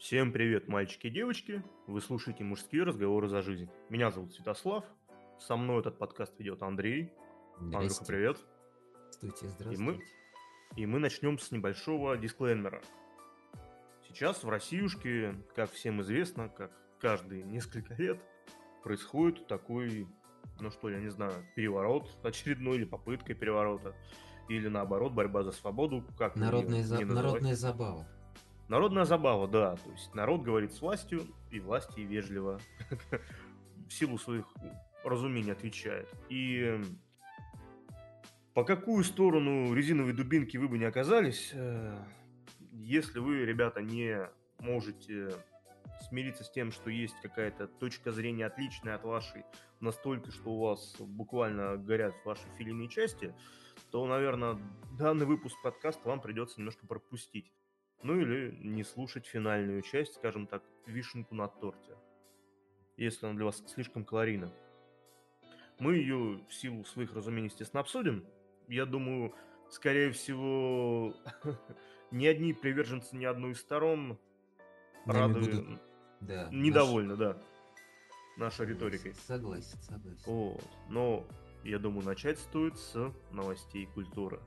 Всем привет, мальчики и девочки. Вы слушаете мужские разговоры за жизнь. Меня зовут Святослав. Со мной этот подкаст ведет Андрей. Андрюха, привет. Здравствуйте, И здравствуйте. мы, и мы начнем с небольшого дисклеймера. Сейчас в Россиюшке, как всем известно, как каждые несколько лет, происходит такой, ну что, я не знаю, переворот очередной или попытка переворота, или наоборот, борьба за свободу, как Народная, за- народная забава. Народная забава, да. То есть народ говорит с властью, и власти вежливо в силу своих разумений отвечает. И по какую сторону резиновой дубинки вы бы не оказались, э, если вы, ребята, не можете смириться с тем, что есть какая-то точка зрения отличная от вашей, настолько, что у вас буквально горят ваши филийные части, то, наверное, данный выпуск подкаста вам придется немножко пропустить. Ну или не слушать финальную часть, скажем так, вишенку на торте, если она для вас слишком калорийна. Мы ее в силу своих разумений, естественно, обсудим. Я думаю, скорее всего, ни одни приверженцы ни одной из сторон рады, будут, Да. наш- недовольны, да, нашей риторикой. Согласен, согласен. Вот. Но я думаю, начать стоит с новостей культуры.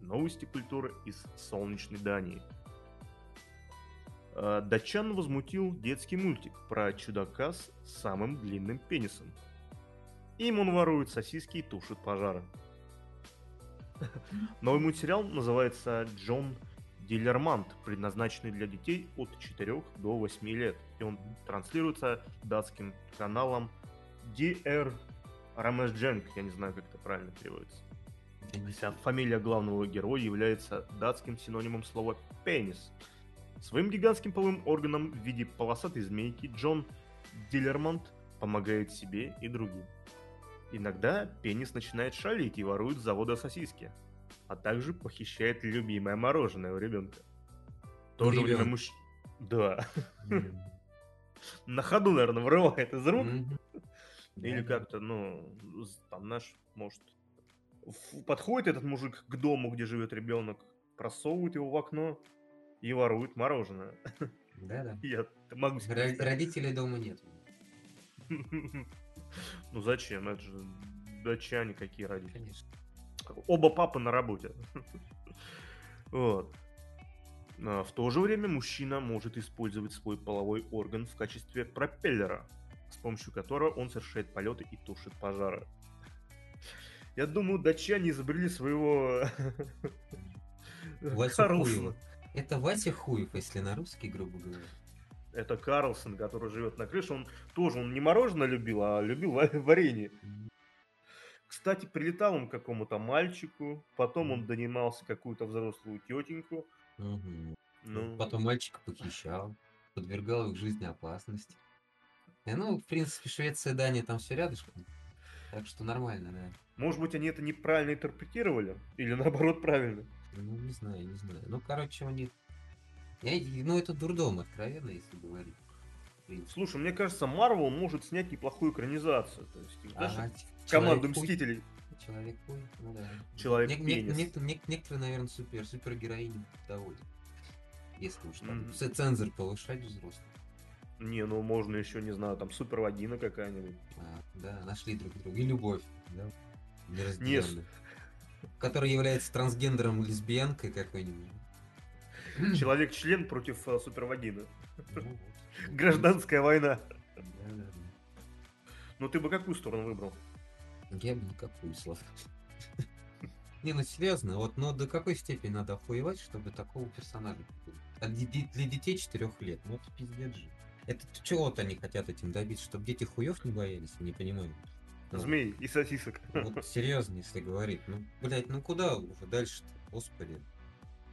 Новости культуры из солнечной Дании. Э, Датчан возмутил детский мультик про чудака с самым длинным пенисом. Им он ворует сосиски и тушит пожары. Новый мультсериал называется «Джон Диллермант», предназначенный для детей от 4 до 8 лет. И он транслируется датским каналом DR Рамесдженк, я не знаю, как это правильно переводится. Я не Вся фамилия главного героя является датским синонимом слова «пенис». Своим гигантским половым органом в виде полосатой змейки Джон Диллермонт помогает себе и другим. Иногда пенис начинает шалить и ворует с завода сосиски, а также похищает любимое мороженое у ребенка. В то У же время мужч... Да, на ходу, наверное, вырывает из рук. Мгм. Или как-то, ну, там наш, может, подходит этот мужик к дому, где живет ребенок, просовывает его в окно и ворует мороженое. Да-да. Я могу себе. Родителей дома нет. Ну зачем? Это же датчане какие родители. Конечно. Оба папы на работе. Вот. А В то же время мужчина может использовать свой половой орган в качестве пропеллера, с помощью которого он совершает полеты и тушит пожары. Я думаю, датчане изобрели своего Вася Карлсона. Хуева. Это Вася Хуев, если на русский, грубо говоря. Это Карлсон, который живет на крыше. Он тоже он не мороженое любил, а любил ва- варенье. Кстати, прилетал он к какому-то мальчику, потом он донимался какую-то взрослую тетеньку. Мгм. Ну, Потом мальчика похищал, подвергал их жизни опасности. И, ну, в принципе, Швеция и Дания там все рядышком. Так что нормально, да. может быть, они это неправильно интерпретировали? Или наоборот правильно? Ну, не знаю, не знаю. Ну, короче, у них... Я, ну, это дурдом, откровенно, если говорить. Слушай, мне кажется, Марвел может снять неплохую экранизацию. То есть, даже Ага, команду Человек-хуй. Мстителей. Человек хуй, ну да. Человек нек- пенис. нек- нек- некоторые, наверное, супер, супергероини доводят. Если уж там ц- цензор повышать взрослых. Не, ну можно еще, не знаю, там супервагина какая-нибудь. А, да, нашли друг друга. И любовь, да. Не, Неразделенная. Которая является трансгендером лесбиянкой какой-нибудь. Человек-член против э, супервагина. Ну вот. Ну, Гражданская война. Да, да, да. Ну ты бы какую сторону выбрал? Я бы никакую, Слав. Не, ну серьезно, вот, но до какой степени надо охуевать, чтобы такого персонажа? А для детей 4 лет, ну это пиздец же. Это чего-то они хотят этим добиться, чтобы дети хуев не боялись, не понимаю. Ну, Змей и сосисок. Вот серьезно, если говорить, ну, блядь, ну куда уже дальше-то, господи.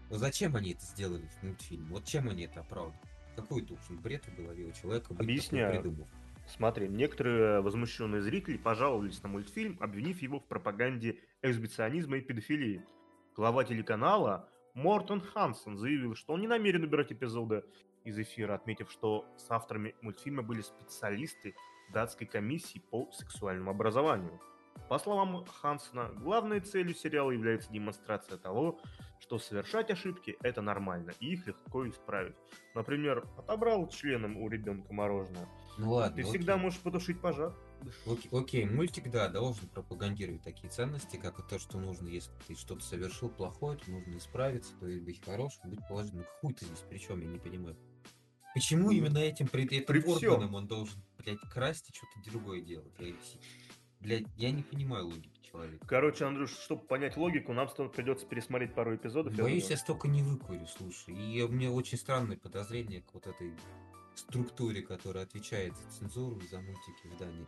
Ну зачем они это сделали в мультфильме? Вот чем они это оправдывают? Какой должен бред в голове у человека быть Объясняю. Смотри, некоторые возмущенные зрители пожаловались на мультфильм, обвинив его в пропаганде эксбиционизма и педофилии. Глава телеканала Мортон Хансен заявил, что он не намерен убирать эпизоды из эфира, отметив, что с авторами мультфильма были специалисты датской комиссии по сексуальному образованию. По словам Хансена, главной целью сериала является демонстрация того, что совершать ошибки – это нормально, и их легко исправить. Например, отобрал членом у ребенка мороженое. Ну ладно. Ты окей. всегда можешь потушить пожар. Окей, окей, мультик, да, должен пропагандировать такие ценности, как и то, что нужно, если ты что-то совершил плохое, то нужно исправиться, то есть быть хорошим, быть положительным. Хуй ты здесь, причем, я не понимаю. Почему именно этим, этим при органом он должен, блядь, красть и что-то другое делать? Я, блядь, я не понимаю логики человека. Короче, Андрюш, чтобы понять логику, нам придется пересмотреть пару эпизодов. я Боюсь, я думаю. столько не выкурю, слушай. И у меня очень странное подозрение к вот этой структуре, которая отвечает за цензуру за мультики в Дании.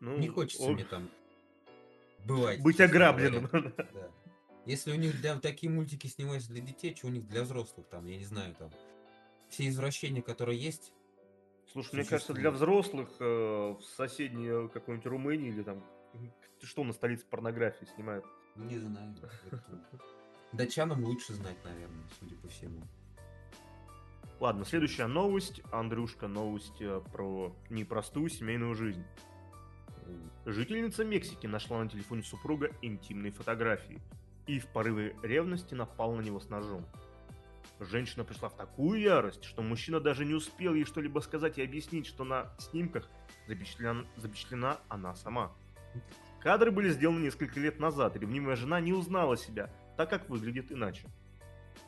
Ну, Не хочется о, мне там бывать. Быть ограбленным. говоря. Да. Если у них для такие мультики снимаются для детей, что у них для взрослых там, я не знаю, там все извращения, которые есть, Слушай, мне кажется, для взрослых э, в соседней э, какой-нибудь Румынии или там ты что на столице порнографии снимают? не знаю. Датчанам лучше знать, наверное, судя по всему. Ладно, следующая новость, Андрюшка, новость э, про непростую семейную жизнь. Жительница Мексики нашла на телефоне супруга интимные фотографии и в порыве ревности напала на него с ножом. Женщина пришла в такую ярость, что мужчина даже не успел ей что-либо сказать и объяснить, что на снимках запечатлен- запечатлена она сама. Кадры были сделаны несколько лет назад, и ревнивая жена не узнала себя, так как выглядит иначе.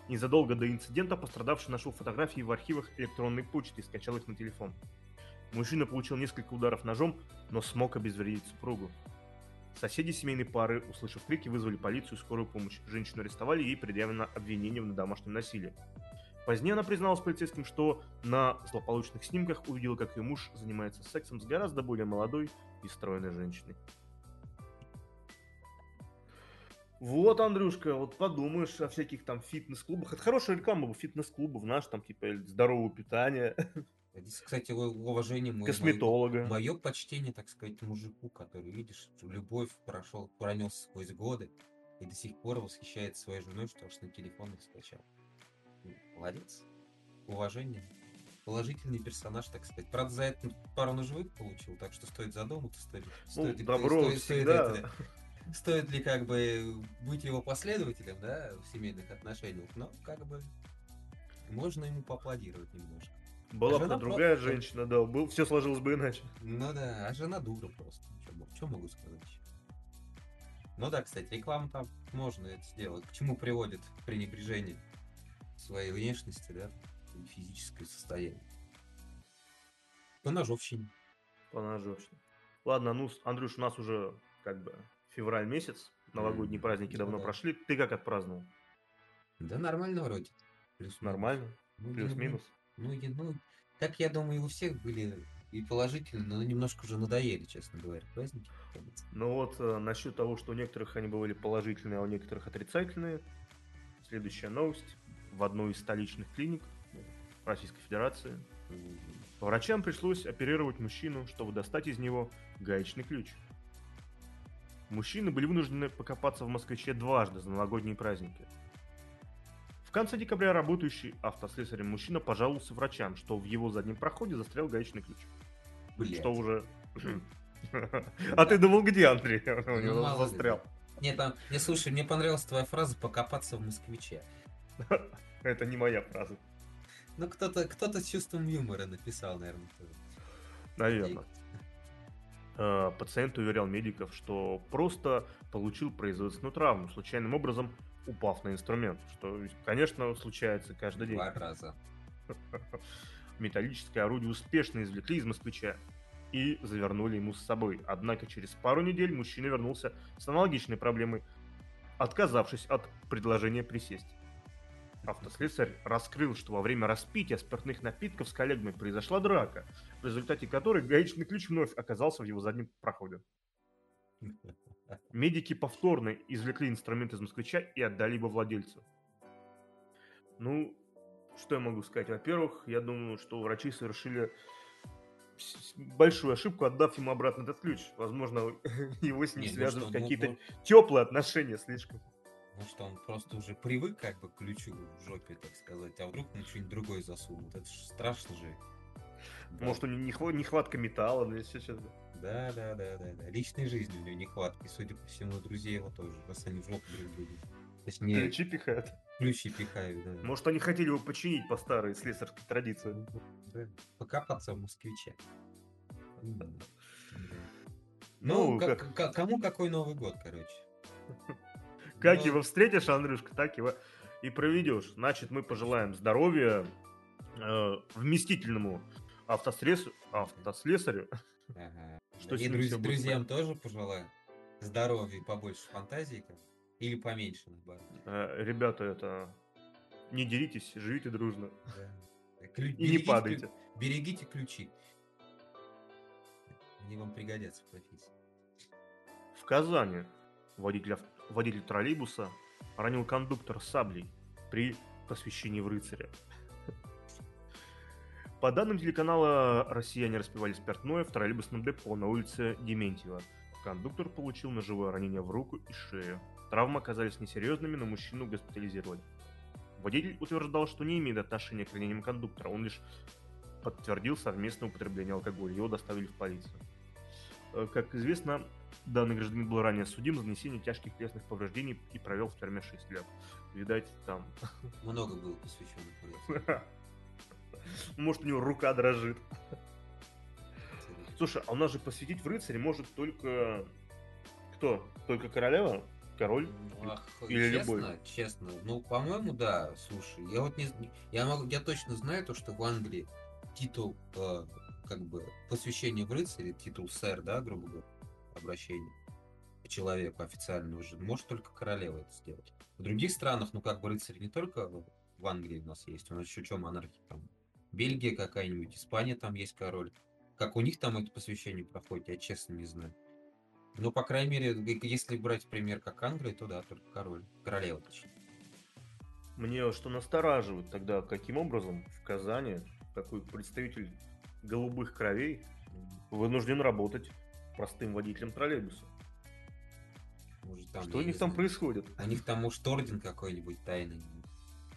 Незадолго до инцидента пострадавший нашел фотографии в архивах электронной почты и скачал их на телефон. Мужчина получил несколько ударов ножом, но смог обезвредить супругу. Соседи семейной пары, услышав крики, вызвали полицию и скорую помощь. Женщину арестовали, ей предъявлено обвинение в домашнем насилии. Позднее она призналась полицейским, что на злополучных снимках увидела, как ее муж занимается сексом с гораздо более молодой и стройной женщиной. Вот, Андрюшка, вот подумаешь о всяких там фитнес-клубах. Это хорошая реклама бы фитнес-клубов, наш там типа здорового питания, Здесь, кстати, уважение мое, косметолога. мое почтение, так сказать, мужику, который, видишь, любовь прошел, пронес сквозь годы и до сих пор восхищается своей женой, что аж на телефон их скачал. Молодец. Уважение. Положительный персонаж, так сказать. Правда, за это пару ножевых получил, так что стоит задуматься, стоит, Ну, стоит добро стоит- стоит это- стоит ли как бы быть его последователем, да, в семейных отношениях, но как бы можно ему поаплодировать немножко. Была бы жена другая просто- женщина, да, был, все сложилось бы иначе. Ну да, а жена дура просто. Что могу сказать? Ну да, кстати, реклама там можно это сделать. К чему приводит пренебрежение своей внешности, да, и физическое состояние. По ножовщине. По ножовщине. Ладно, ну, Андрюш, у нас уже как бы февраль месяц, новогодние М, праздники ну давно да. прошли. Ты как отпраздновал? Да нормально вроде. Плюс-минус. Нормально? Ну, Плюс-минус? Ну, ну, так я думаю, у всех были и положительные, но немножко уже надоели, честно говоря, праздники. Ну вот, э, насчет того, что у некоторых они были положительные, а у некоторых отрицательные. Следующая новость. В одной из столичных клиник Российской Федерации врачам пришлось оперировать мужчину, чтобы достать из него гаечный ключ. Мужчины были вынуждены покопаться в Москвиче дважды за новогодние праздники. В конце декабря работающий автослесарем мужчина пожаловался врачам, что в его заднем проходе застрял гаечный ключ. Блядь. Что уже... А ты думал, где, Андрей? У Ну, него застрял. Нет, там, не слушай, мне понравилась твоя фраза покопаться в москвиче. Это не моя фраза. Ну, кто-то кто с чувством юмора написал, наверное. тоже. Наверное. Э, Пациент уверял медиков, что просто получил производственную травму, случайным образом упав на инструмент. Что, конечно, случается каждый день. Два раза. Металлическое орудие успешно извлекли из москвича и завернули ему с собой. Однако через пару недель мужчина вернулся с аналогичной проблемой, отказавшись от предложения присесть. Автослесарь раскрыл, что во время распития спиртных напитков с коллегами произошла драка, в результате которой гаечный ключ вновь оказался в его заднем проходе. Медики повторно извлекли инструмент из москвича и отдали его владельцу. Ну, что я могу сказать? Во-первых, я думаю, что врачи совершили большую ошибку, отдав ему обратно этот ключ. Возможно, его с ним Не, ну связывают что, ну, какие-то ну, теплые отношения слишком. Ну что, он просто уже привык как бы к ключу в жопе, так сказать, а вдруг ему что-нибудь другое засунут. Это ж страшно же. Да. Может, у него нехва- нехватка металла, ну, если что-то. Да, да, да, да, да. Личной жизни у него нехватки, судя по всему, друзей его тоже, раз они в жопу друг другу. Точнее, Ключи пихают. ключи пихают, да. Может, они хотели его починить по старой слесарской традиции. Да. Покопаться в москвиче. Ну, Ну, как, как- кому какой Новый год, короче. как его встретишь, Андрюшка, так его и проведешь. Значит, мы пожелаем здоровья э, вместительному автослесарю, автослесарю. Ага. Что И друз- всё будет друзьям тоже пожелаю. Здоровья и побольше фантазии. как. Или поменьше, наоборот. Э, ребята, это не деритесь, живите дружно Да. Клю- и не берегите падайте. клю- Берегите ключи. Они вам пригодятся в профессии. В Казани водитель, водитель троллейбуса ранил кондуктор саблей при посвящении в рыцаря. По данным телеканала, россияне распивали спиртное в троллейбусном депо на улице Дементьева. Кондуктор получил ножевое ранение в руку и шею. Травмы оказались несерьезными, но мужчину госпитализировали. Водитель утверждал, что не имеет отношения к ранениям кондуктора, он лишь подтвердил совместное употребление алкоголя. Его доставили в полицию. Э, Как известно, данный гражданин был ранее судим за нанесение тяжких телесных повреждений и провел в тюрьме 6 лет. Видать, там... Много было рыцарям. Может, у него рука дрожит. Слушай, а у нас же посвятить в рыцаре может только... Кто? Только королева? Король? Ну, ах, Или честно, любой? честно, ну, по-моему, да, слушай, я вот не, я могу, я точно знаю то, что в Англии титул, э, как бы, посвящение в рыцаре, титул сэр, да, грубо говоря, обращение к человеку официально уже, может только королева это сделать. В других странах, ну, как бы, рыцарь не только в Англии у нас есть, у нас еще что, монархия там, Бельгия какая-нибудь, Испания там есть король. Как у них там это посвящение проходит, я честно не знаю. Ну, по крайней мере, если брать пример как Англия, то да, только король. Королева, точнее. Мне что настораживает тогда, каким образом в Казани такой представитель голубых кровей вынужден работать простым водителем троллейбуса. Может, там, что у них там знаю, происходит? У них там, может, орден какой-нибудь тайный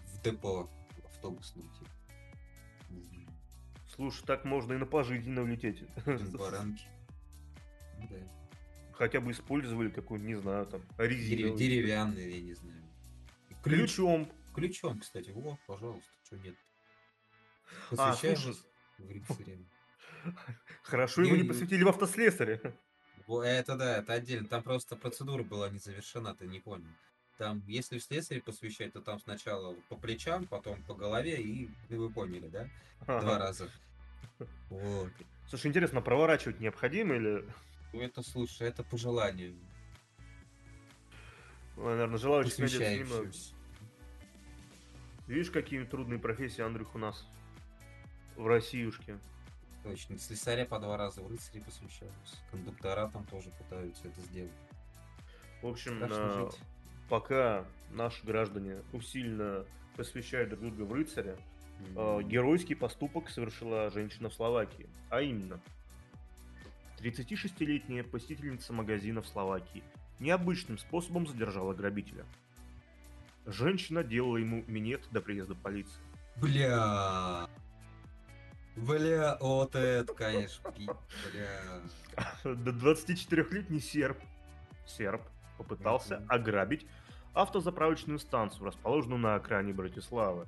в депо автобусном, типа. Слушай, так можно и на пожизненно улететь. баранки. Да. Хотя бы использовали какую-нибудь, не знаю, там, резину. Деревянный, я не знаю. Ключом. Ключом, кстати. Вот, пожалуйста, что нет. А, Посвящаем слушай, в рыцаря. хорошо его не посвятили в автослесаре. Это да, это отдельно. Там просто процедура была не завершена, ты не понял. Там, если в слесаре посвящать, то там сначала по плечам, потом по голове, и ну, вы поняли, да? Два Ага. раза. Вот. Слушай, интересно, проворачивать необходимо или, Ну, Это, слушай, это по желанию. ну, наверное, немного. Посвящающимся. Видишь, какие трудные профессии, Андрюх, у нас в Россиюшке. Точно. Слесаря по два раза в рыцаре посвящаются. Кондуктора там тоже пытаются это сделать. В общем, Страшно э, жить. Пока наши граждане усиленно посвящают друг друга в рыцаря, э, М. геройский поступок совершила женщина в Словакии. А именно, 36-летняя посетительница магазина в Словакии необычным способом задержала грабителя. Женщина делала ему минет до приезда полиции. Бля. Бля, вот это, конечно, бля. До 24-летний серб, серб попытался ограбить автозаправочную станцию, расположенную на окраине Братиславы.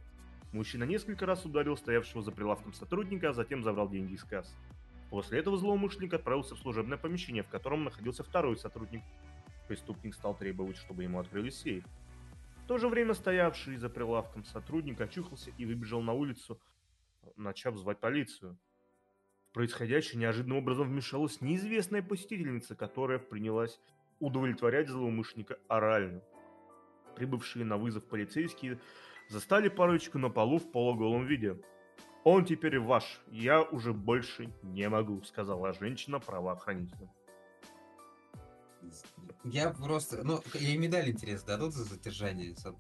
Мужчина несколько раз ударил стоявшего за прилавком сотрудника, а затем забрал деньги из кассы. После этого злоумышленник отправился в служебное помещение, в котором находился второй сотрудник. Преступник стал требовать, чтобы ему открыли сейф. В то же время стоявший за прилавком сотрудник очухался и выбежал на улицу, начав звать полицию. В происходящее неожиданным образом вмешалась неизвестная посетительница, которая принялась удовлетворять злоумышленника орально. Прибывшие на вызов полицейские застали парочку на полу в полуголом виде. «Он теперь ваш, я уже больше не могу», — сказала женщина правоохранителю. Я просто... Ну, ей медаль, интересно, дадут за задержание с там,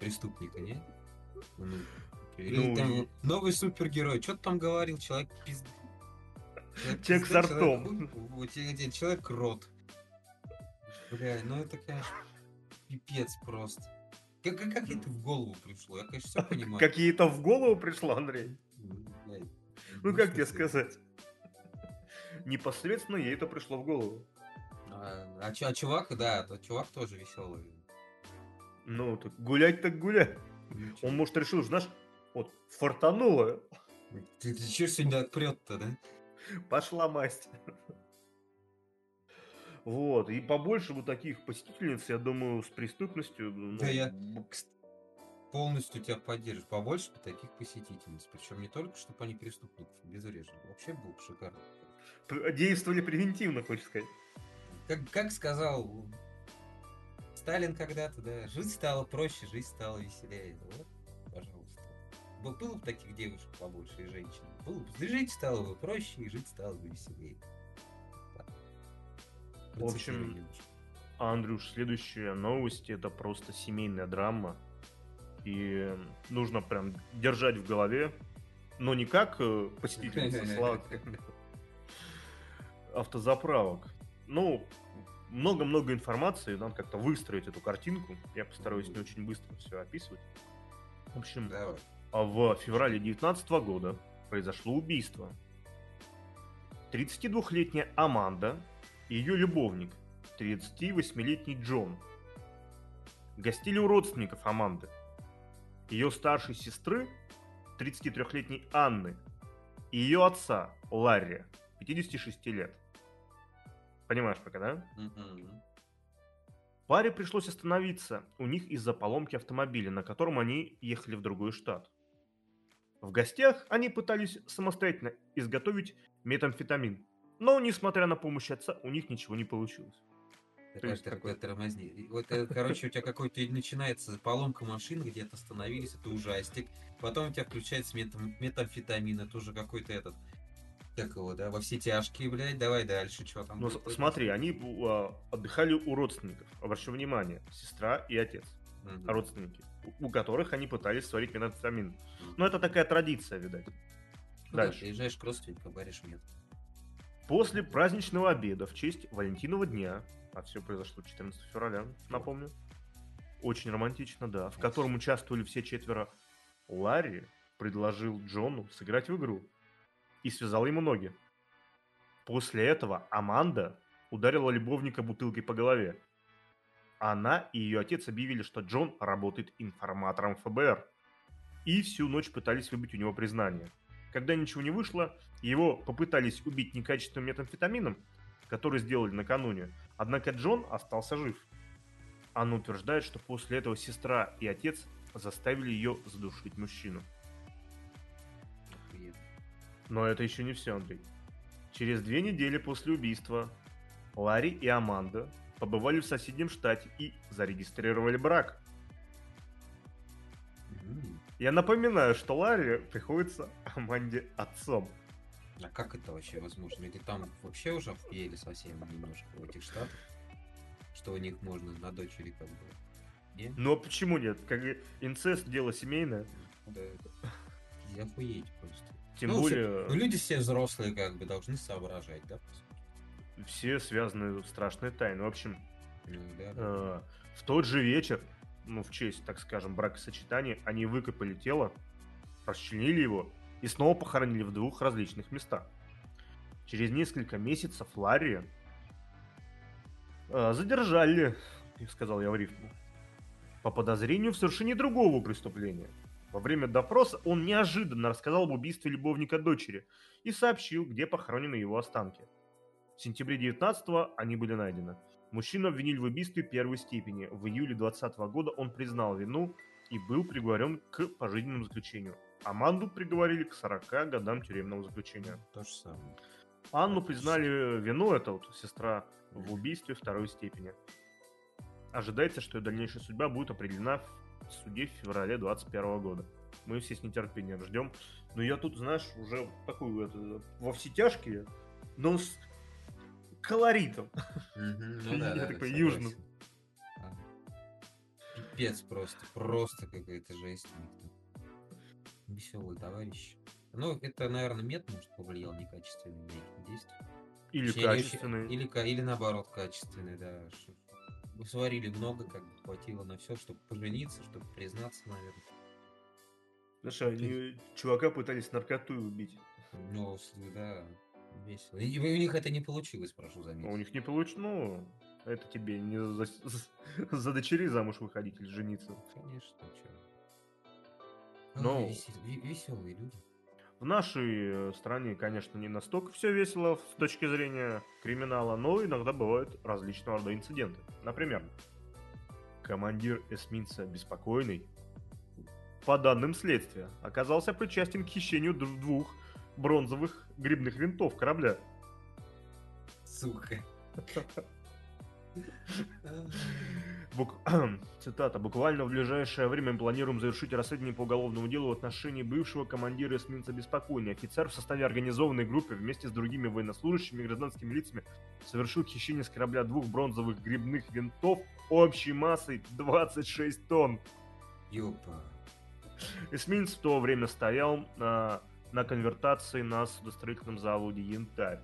преступника, не? Ну, или Ну, там новый супергерой. Что ты там говорил? Человек пиз... Человек с ртом. Человек, человек рот. Бля, ну это, конечно, пипец просто. Как, как, как это в голову пришло? Я, конечно, все понимаю. Какие-то в голову пришло, Андрей? Блядь, Ну, как тебе сказать? Непосредственно ей это пришло в голову. А, а а чувак, да, тот чувак тоже веселый. Ну, так гулять так гулять. Он, может, решил, знаешь, вот, фартануло, Ты, ты чё сегодня отпрет-то, да? пошла масть. Вот, и побольше вот таких посетительниц, я думаю, с преступностью. ну, Да я- Полностью тебя поддерживаю. Побольше бы таких посетительниц. Причем не только, чтобы они преступников обезвреживали. Вообще было бы шикарно. действовали превентивно, хочешь сказать. Как, как сказал Сталин когда-то, да, жить стало проще, жить стало веселее. Вот, пожалуйста. Было бы таких девушек побольше и женщин. Было бы, жить стало бы проще, и жить стало бы веселее. В общем, Андрюш, следующая новость это просто семейная драма. И нужно прям держать в голове, но не как э, посетительница слава автозаправок. Ну, много-много информации, надо как-то выстроить эту картинку. Я постараюсь не очень быстро все описывать. В общем, Давай. а в феврале 2019 года произошло убийство. 32-летняя Аманда и ее любовник, 38-летний Джон, гостили у родственников Аманды, ее старшей сестры, 33-летней Анны, и ее отца, Ларри, 56 лет. Понимаешь пока, да? Мгм. Паре пришлось остановиться у них из-за поломки автомобиля, на котором они ехали в другой штат. В гостях они пытались самостоятельно изготовить метамфетамин, но, несмотря на помощь отца, у них ничего не получилось. Такая, есть такая такое. тормозни. Вот, э, короче, у тебя какой-то начинается поломка машины, где-то остановились, это ужастик. Потом у тебя включается метам- метамфетамин, это уже какой-то этот, как его, да, во все тяжкие, блядь, давай дальше, что там. Будет? с- смотри, они а, отдыхали у родственников. Обращу внимание, сестра и отец, Мгм. родственники, у- у которых они пытались сварить метамфетамин. Но это такая традиция, видать. Ну да, Дальше. приезжаешь к родственникам, говоришь нет. После праздничного обеда в честь Валентинова дня, а все произошло 14 февраля, напомню, очень романтично, да, в котором участвовали все четверо, Ларри предложил Джону сыграть в игру и связал ему ноги. После этого Аманда ударила любовника бутылкой по голове. Она и ее отец объявили, что Джон работает информатором ФБР. И всю ночь пытались выбить у него признание. Когда ничего не вышло, его попытались убить некачественным метамфетамином, который сделали накануне, однако Джон остался жив. Анна утверждает, что после этого сестра и отец заставили ее задушить мужчину. Но это еще не все, Андрей. Через две недели после убийства Ларри и Аманда побывали в соседнем штате и зарегистрировали брак. Я напоминаю, что Ларри приходится Аманде отцом. А как это вообще возможно? Или там вообще уже охуели совсем немножко в этих штатах? Что у них можно на дочери как бы... Не? Но почему нет? Как инцест дело семейное. Да. Я охуеть просто. Тем Ну, более Ну, люди все взрослые как бы должны соображать, да? все связаны страшной тайной. В общем, Ну, да, да. э, в тот же вечер, ну, в честь, так скажем, бракосочетания, они выкопали тело, расчленили его и снова похоронили в двух различных местах. Через несколько месяцев Ларри э, задержали, сказал я в рифму, по подозрению в совершении другого преступления. Во время допроса он неожиданно рассказал об убийстве любовника дочери и сообщил, где похоронены его останки. В сентябре 19 они были найдены. Мужчину обвинили в убийстве первой степени. В июле 2020 года он признал вину и был приговорен к пожизненному заключению. Аманду приговорили к 40 годам тюремного заключения. То же самое. Анну признали вину, это вот сестра в убийстве второй степени. Ожидается, что ее дальнейшая судьба будет определена в суде в феврале 2021 года. Мы все с нетерпением ждем. Но я тут, знаешь, уже такую это, во все тяжкие, но с колоритом. Ну Я такой. А. Пипец просто, просто какая-то жесть. Веселый товарищ. Ну, это, наверное, мед, может, повлиял некачественный на их действия. Или Точнее, качественный. Или, или наоборот, качественный, да. вы Сварили много, как бы хватило на все, чтобы пожениться, чтобы признаться, наверное. Знаешь, они чувака пытались наркотой убить. Ну, да, весело. И у них это не получилось, прошу Но у заметить. них не получилось. Ну, Это тебе не за, за дочери замуж выходить или жениться. Конечно, что. Но- Веселые люди. В нашей э, стране, конечно, не настолько все весело с точки зрения криминала, но иногда бывают различного рода инциденты. Например, командир эсминца «Беспокойный», по данным следствия, оказался причастен к хищению двух бронзовых грибных винтов корабля. Сука. Бук- Цитата. «Буквально в ближайшее время мы планируем завершить расследование по уголовному делу в отношении бывшего командира эсминца «Беспокойный». Офицер в составе организованной группы вместе с другими военнослужащими и гражданскими лицами совершил хищение с корабля двух бронзовых грибных винтов общей массой 26 тонн. Ёпа. Эсминец в то время стоял на, на конвертации на судостроительном заводе «Янтарь».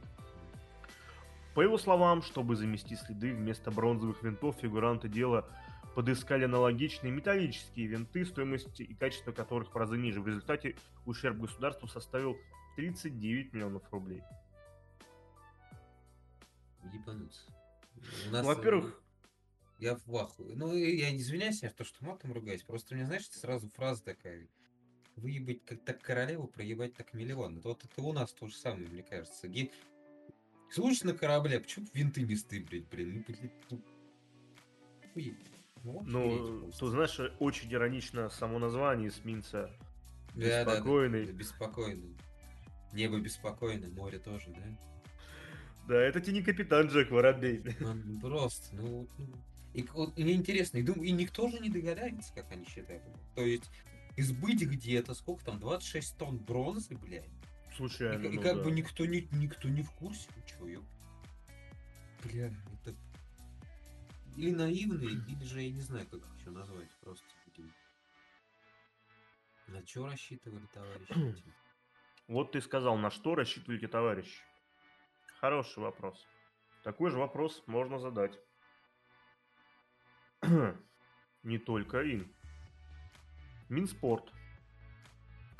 По его словам, чтобы замести следы, вместо бронзовых винтов фигуранты дела подыскали аналогичные металлические винты, стоимость и качество которых в разы ниже. В результате ущерб государству составил 39 миллионов рублей. Ебануться. Ну, нас, Во-первых, э, Я в ахуе. Ну, я не извиняюсь, я то, что матом ругаюсь. Просто меня, знаешь, сразу фраза такая. Выебать как так королеву, проебать так миллион. Это вот это у нас то же самое, мне кажется. Ге- Слушай на корабле, почему винты не стыблить, блин? Ну, ну. Ну, ну, знаешь, очень иронично само название эсминца. Да, да, да, беспокойный. да, беспокойный. Небо беспокойно, море тоже, да? Да, это тебе не капитан Джек Воробей. Ну, Просто, ну, ну, и, вот мне интересно, и, думаю, и никто же не догадается, как они считают. То есть, избыть где-то, сколько там, 26 тонн бронзы, блядь. И, Случайно, и ну как да. бы никто не, никто не в курсе, ничего, ёп. Бля, это... Или наивные, или же, я не знаю, как их еще назвать, просто. такие. На что рассчитывали, товарищи? Вот ты сказал, на что рассчитываете, товарищи? Хороший вопрос. Такой же вопрос можно задать. Не только им. Минспорт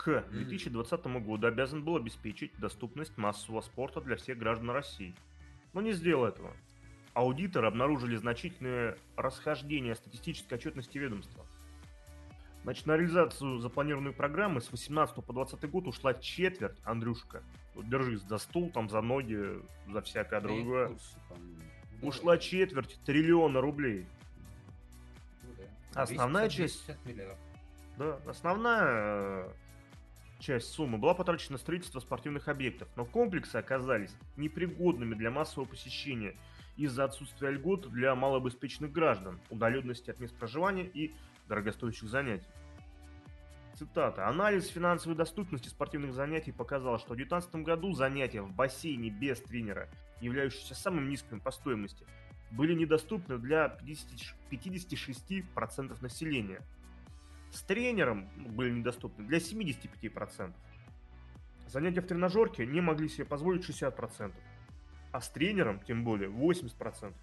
к 2020 году обязан был обеспечить доступность массового спорта для всех граждан России. Но не сделал этого. Аудиторы обнаружили значительное расхождение статистической отчетности ведомства. Значит, на реализацию запланированной программы с 18 по 20 год ушла четверть, Андрюшка. Вот держись за стул, там, за ноги, за всякое другое. Да, Ушла четверть триллиона рублей. Ну да. Основная 250 часть- 250 миллиардов. Да, основная часть суммы была потрачена на строительство спортивных объектов, но комплексы оказались непригодными для массового посещения из-за отсутствия льгот для малообеспеченных граждан, удаленности от мест проживания и дорогостоящих занятий. Цитата. Анализ финансовой доступности спортивных занятий показал, что в 2019 году занятия в бассейне без тренера, являющиеся самым низким по стоимости, были недоступны для 50 56% населения. С тренером были недоступны для 75%. Занятия в тренажерке не могли себе позволить 60%. А с тренером, тем более, 80%.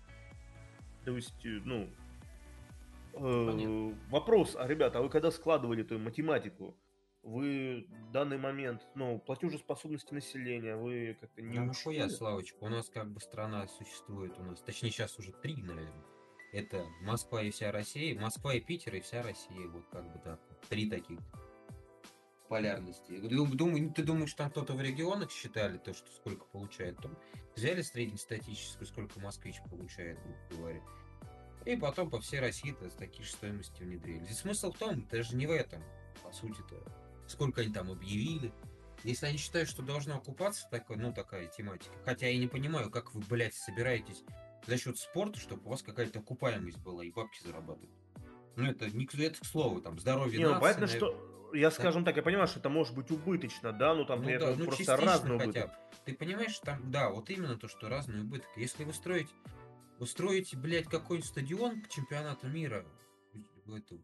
То есть, э, ну... э, Понятно. вопрос, а, ребята, а вы когда складывали эту математику, вы в данный момент, ну, платежеспособности населения, вы как-то не Ну нахуя? Славочка, у нас как бы страна существует у нас, точнее сейчас уже три, наверное. Это Москва и вся Россия, Москва и Питер и вся Россия, вот как бы так, три таких полярности. Думаю, ты думаешь, там кто-то в регионах считали то, что сколько получает? Там взяли среднестатистическую, сколько москвич получает, грубо говоря. И потом по всей России то с такие же стоимости внедрили. Здесь смысл в том, даже не в этом, по сути-то. Сколько они там объявили, если они считают, что должна окупаться такой, ну, такая тематика, хотя я не понимаю, как вы, блядь, собираетесь за счет спорта, чтобы у вас какая-то окупаемость была и бабки зарабатывать. Ну, это не к, это к слову, там, здоровье Не, ну, нации, понятно, наверное. что, я скажем так, я понимаю, что это может быть убыточно, да, ну там, Ну да, ну просто разный убыток. бы. Ты понимаешь, там, да, вот именно то, что разный убыток. Если вы строите, устроите, блядь, какой-нибудь стадион к чемпионату мира в, эту-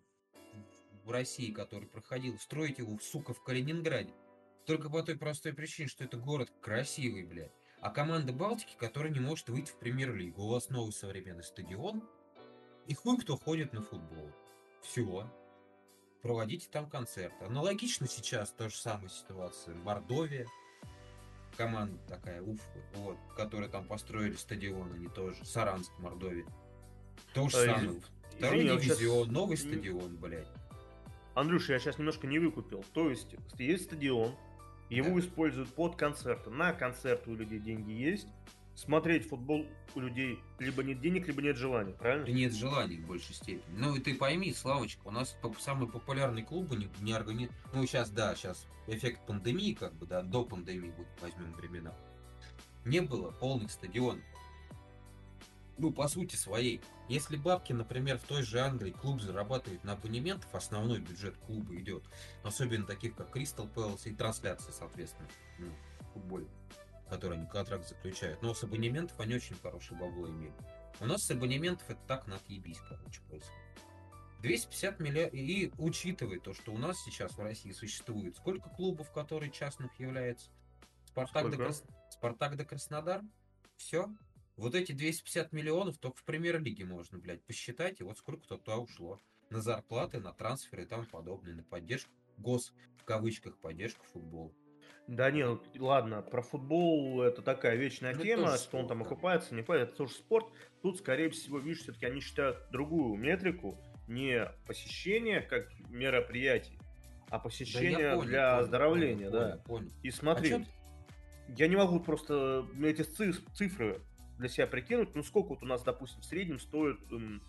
в России, который проходил, строите его, сука, в Калининграде. Только по той простой причине, что это город красивый, блядь. А команда Балтики, которая не может выйти в премьер-лигу, у вас новый современный стадион, и хуй кто ходит на футбол. Все. Проводите там концерты. Аналогично сейчас та же самая ситуация. Мордовия, команда такая, Уфа, вот, которые там построили стадион, они тоже, Саранск, Мордовия. То же Э, самое. из- Второй извини, дивизион, новый м, стадион, блядь. Андрюша, я сейчас немножко не выкупил. То есть, есть стадион, его Да. используют под концерты. На концерты у людей деньги есть. Смотреть футбол у людей либо нет денег, либо нет желания, правильно? Нет желаний в большей степени. Ну и ты пойми, Славочка, у нас самые популярные клубы не, не органи... Ну сейчас, да, сейчас эффект пандемии, как бы, да, до пандемии вот возьмем времена. Не было полных стадионов. Ну, по сути своей. Если бабки, например, в той же Англии клуб зарабатывает на абонементах, основной бюджет клуба идет, особенно таких как Кристал Пэлас и трансляции, соответственно, ну, футбольные, которые они контракт заключают. Но с абонементов они очень хорошие бабло имеют. У нас с абонементов это так на отъебись, короче, происходит. 250 миллиардов. И учитывая то, что у нас сейчас в России существует сколько клубов, которые частных являются? Спартак, до? Крас- Спартак до Краснодар? Все. Вот эти 250 миллионов только в премьер-лиге можно, блядь, посчитать, и вот сколько туда ушло. На зарплаты, на трансферы и тому подобное, на поддержку, гос, в кавычках, поддержку футбола. Да не, ну, ладно, про футбол это такая вечная Ну, тема, что он спорт, там да. окупается, не окупается, это тоже спорт. Тут, скорее всего, видишь, все-таки они считают другую метрику, не посещение как мероприятий, а Да посещение понял, для понял, оздоровления, понял, да. понял, понял. И смотри, А я не могу просто эти ци- цифры для себя прикинуть, ну сколько вот у нас, допустим, в среднем стоит м,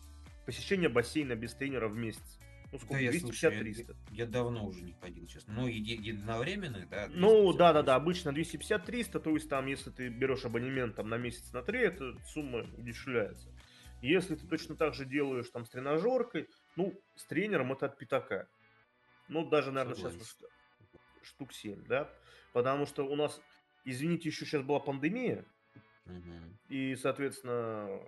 посещение бассейна без тренера в месяц? Ну Да сколько, я, слушай, я- 250-300? Я давно уже не ходил, честно. Ну, еди- единовременные, да? Ну, 250, да, да, да, обычно 250-300, то есть там, если ты берешь абонемент там на месяц на 3, эта сумма удешевляется. Если ты точно так же делаешь там с тренажеркой, ну, с тренером это от пятака. Ну, даже, наверное, сейчас Согласен. штук 7, да? Потому что у нас, извините, еще сейчас была пандемия, И, соответственно,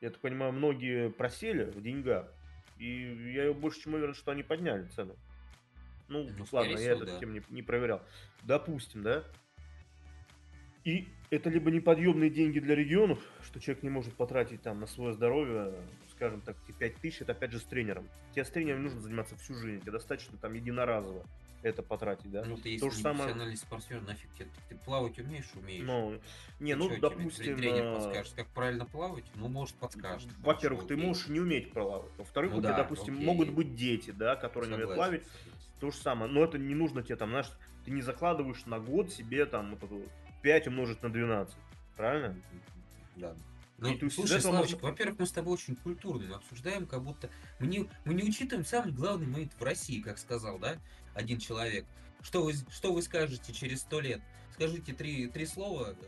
я так понимаю, многие просели в деньгах, и я больше чем уверен, что они подняли цену. Ну, Ну, ладно, скорее я всего, этот да. тем не, не проверял. Допустим, да? И это либо неподъемные деньги для регионов, что человек не может потратить там на свое здоровье, скажем так, эти 5 тысяч, это опять же с тренером. Тебе с тренером не нужно заниматься всю жизнь, тебе достаточно там единоразово это потратить, да? Ну, ты если То же самое- профессиональный спортсмен, нафиг тебе, ты плавать умеешь, умеешь. Ну, не, ну, тебе допустим... Тренер э, подскажет, как правильно плавать? Ну, может, подскажет. Во-первых, ты окей. можешь не уметь плавать. Во-вторых, Ну у тебя, да, допустим, окей. могут быть дети, да, которые не умеют Согласен, плавать. согласен. То же самое. Но это не нужно тебе там, знаешь, ты не закладываешь на год себе там вот эту 5 умножить на 12. Правильно? Да. Ну, из слушай, Славочка, можно- во-первых, мы с тобой очень культурно обсуждаем, как будто мы не, мы не учитываем самый главный момент в России, как сказал, да, один человек. Что вы, что вы скажете через сто лет? Скажите три, три слова, э,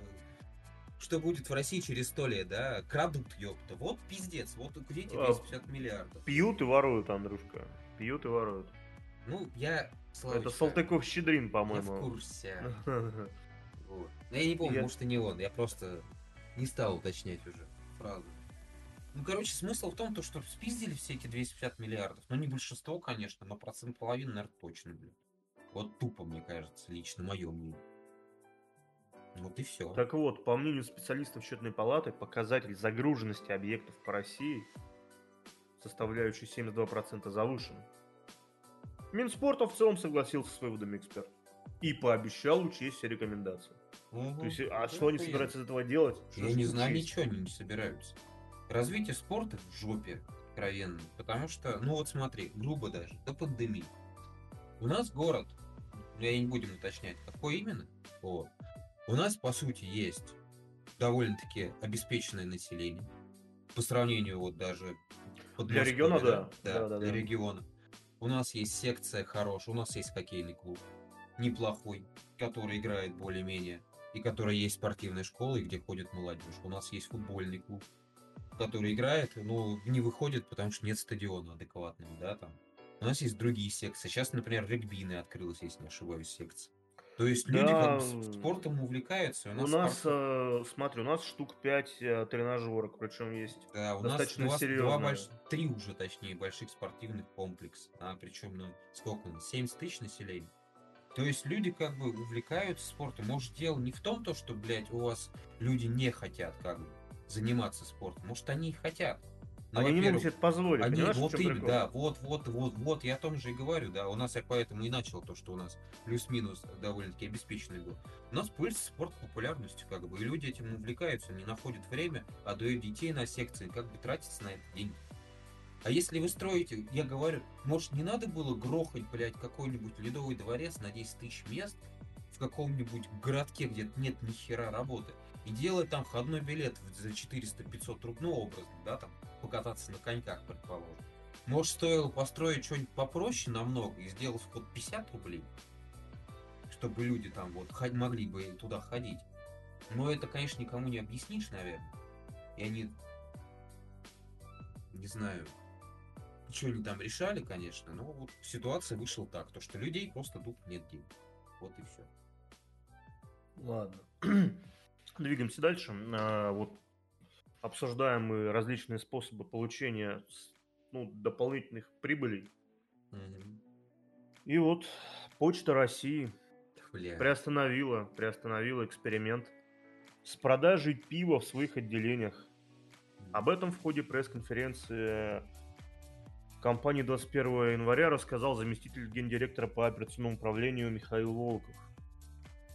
что будет в России через сто лет, да? Крадут, ёпта. Вот пиздец, вот где эти А, 250 миллиардов. Пьют и воруют, Андрюшка. Пьют и воруют. Ну, я, Славочка, Это Салтыков-Щедрин, я в по-моему. курсе. Вот. Но я не помню, Я- может и не он, я просто не стал уточнять уже фразу. Ну, короче, смысл в том, то, что спиздили все эти 250 миллиардов. Ну, не большинство, конечно, но процент половины, наверное, точно, блин. Вот тупо, мне кажется, лично мое мнение. Вот и все. Так вот, по мнению специалистов счетной палаты, показатель загруженности объектов по России, составляющий 72% завышен. Минспорт в целом согласился с выводами экспертов и пообещал учесть все рекомендации. То есть, а что они собираются из этого делать? Что Я не знаю, учесть? ничего они не собираются. Развитие спорта в жопе откровенно. Потому что, ну вот смотри, грубо даже, до пандемии. У нас город, я не будем уточнять, какой именно, вот. у нас, по сути, есть довольно-таки обеспеченное население. По сравнению вот даже Для региона, да. Да, Да, да, для да. региона. У нас есть секция хорошая, у нас есть хоккейный клуб неплохой, который играет более-менее, и который есть спортивная школа, и где ходит молодежь. У нас есть футбольный клуб, который играет, но не выходит, потому что нет стадиона адекватного, да, там. У нас есть другие секции. Сейчас, например, регбийная открылась, если не ошибаюсь, секция. То есть люди Да, как бы спортом увлекаются. и У нас, спорт- э, смотри, у нас штук 5 тренажерок, причем есть. Да, у нас достаточно два, два больш- три уже, точнее, больших спортивных комплекса. А, причем, ну, сколько у нас? 70 тысяч населения. То есть люди как бы увлекаются спортом. Может, дело не в том, то, что, блядь, у вас люди не хотят как бы заниматься спортом. Может, они и хотят. Ну, Они не могут себе позволить, Они, вот прикол? да, вот, вот, вот, вот, я о том же и говорю, да, у нас я поэтому и начал то, что у нас плюс-минус довольно-таки обеспеченный был. У нас пыльца спорт популярностью, как бы, и люди этим увлекаются, не находят время, отдают детей на секции, как бы тратятся на это деньги. А если вы строите, я говорю, может не надо было грохать, блядь, какой-нибудь ледовый дворец на 10 тысяч мест в каком-нибудь городке, где нет ни хера работы, и делать там входной билет за 400-500 рублей, ну, образно, да, там, покататься на коньках, предположим. Может, стоило построить что-нибудь попроще намного и сделать вход 50 рублей, чтобы люди там вот могли бы туда ходить. Но это, конечно, никому не объяснишь, наверное. И они, не знаю, что они там решали, конечно, но вот ситуация вышла так, то что людей просто тут нет денег. Вот и все. Ладно. Двигаемся дальше. А, вот обсуждаем мы различные способы получения ну, дополнительных прибылей. И вот Почта России Бля. приостановила, приостановила эксперимент с продажей пива в своих отделениях. Об этом в ходе пресс-конференции компании 21 января рассказал заместитель гендиректора по операционному управлению Михаил Волков.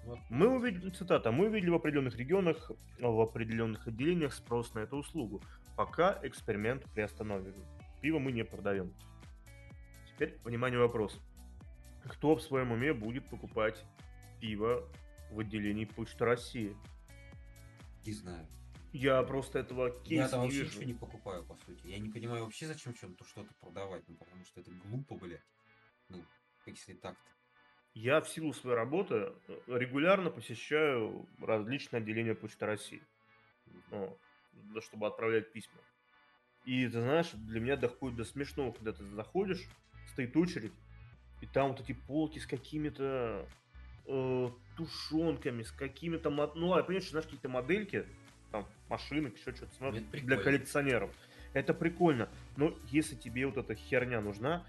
Вот. Мы увидели, цитата, мы увидели в определенных регионах, в определенных отделениях спрос на эту услугу. Пока эксперимент приостановлен. Пиво мы не продаем. Теперь, внимание, вопрос. Кто в своем уме будет покупать пиво в отделении Почты России? Не знаю. Я просто этого Я кейса там не вообще вижу. ничего не покупаю, по сути. Я не понимаю вообще, зачем чем-то что-то продавать, ну, потому что это глупо, блядь. Ну, если так-то. Я в силу своей работы э, регулярно посещаю различные отделения Почты России. ну, чтобы отправлять письма. И ты знаешь, для меня доходит до смешного, когда ты заходишь, стоит очередь, и там вот эти полки с какими-то э, тушенками, с какими-то, ну, я понимаю, что знаешь, какие-то модельки, машинок, еще что-то, смотри, Это для коллекционеров. Это прикольно. Но если тебе вот эта херня нужна,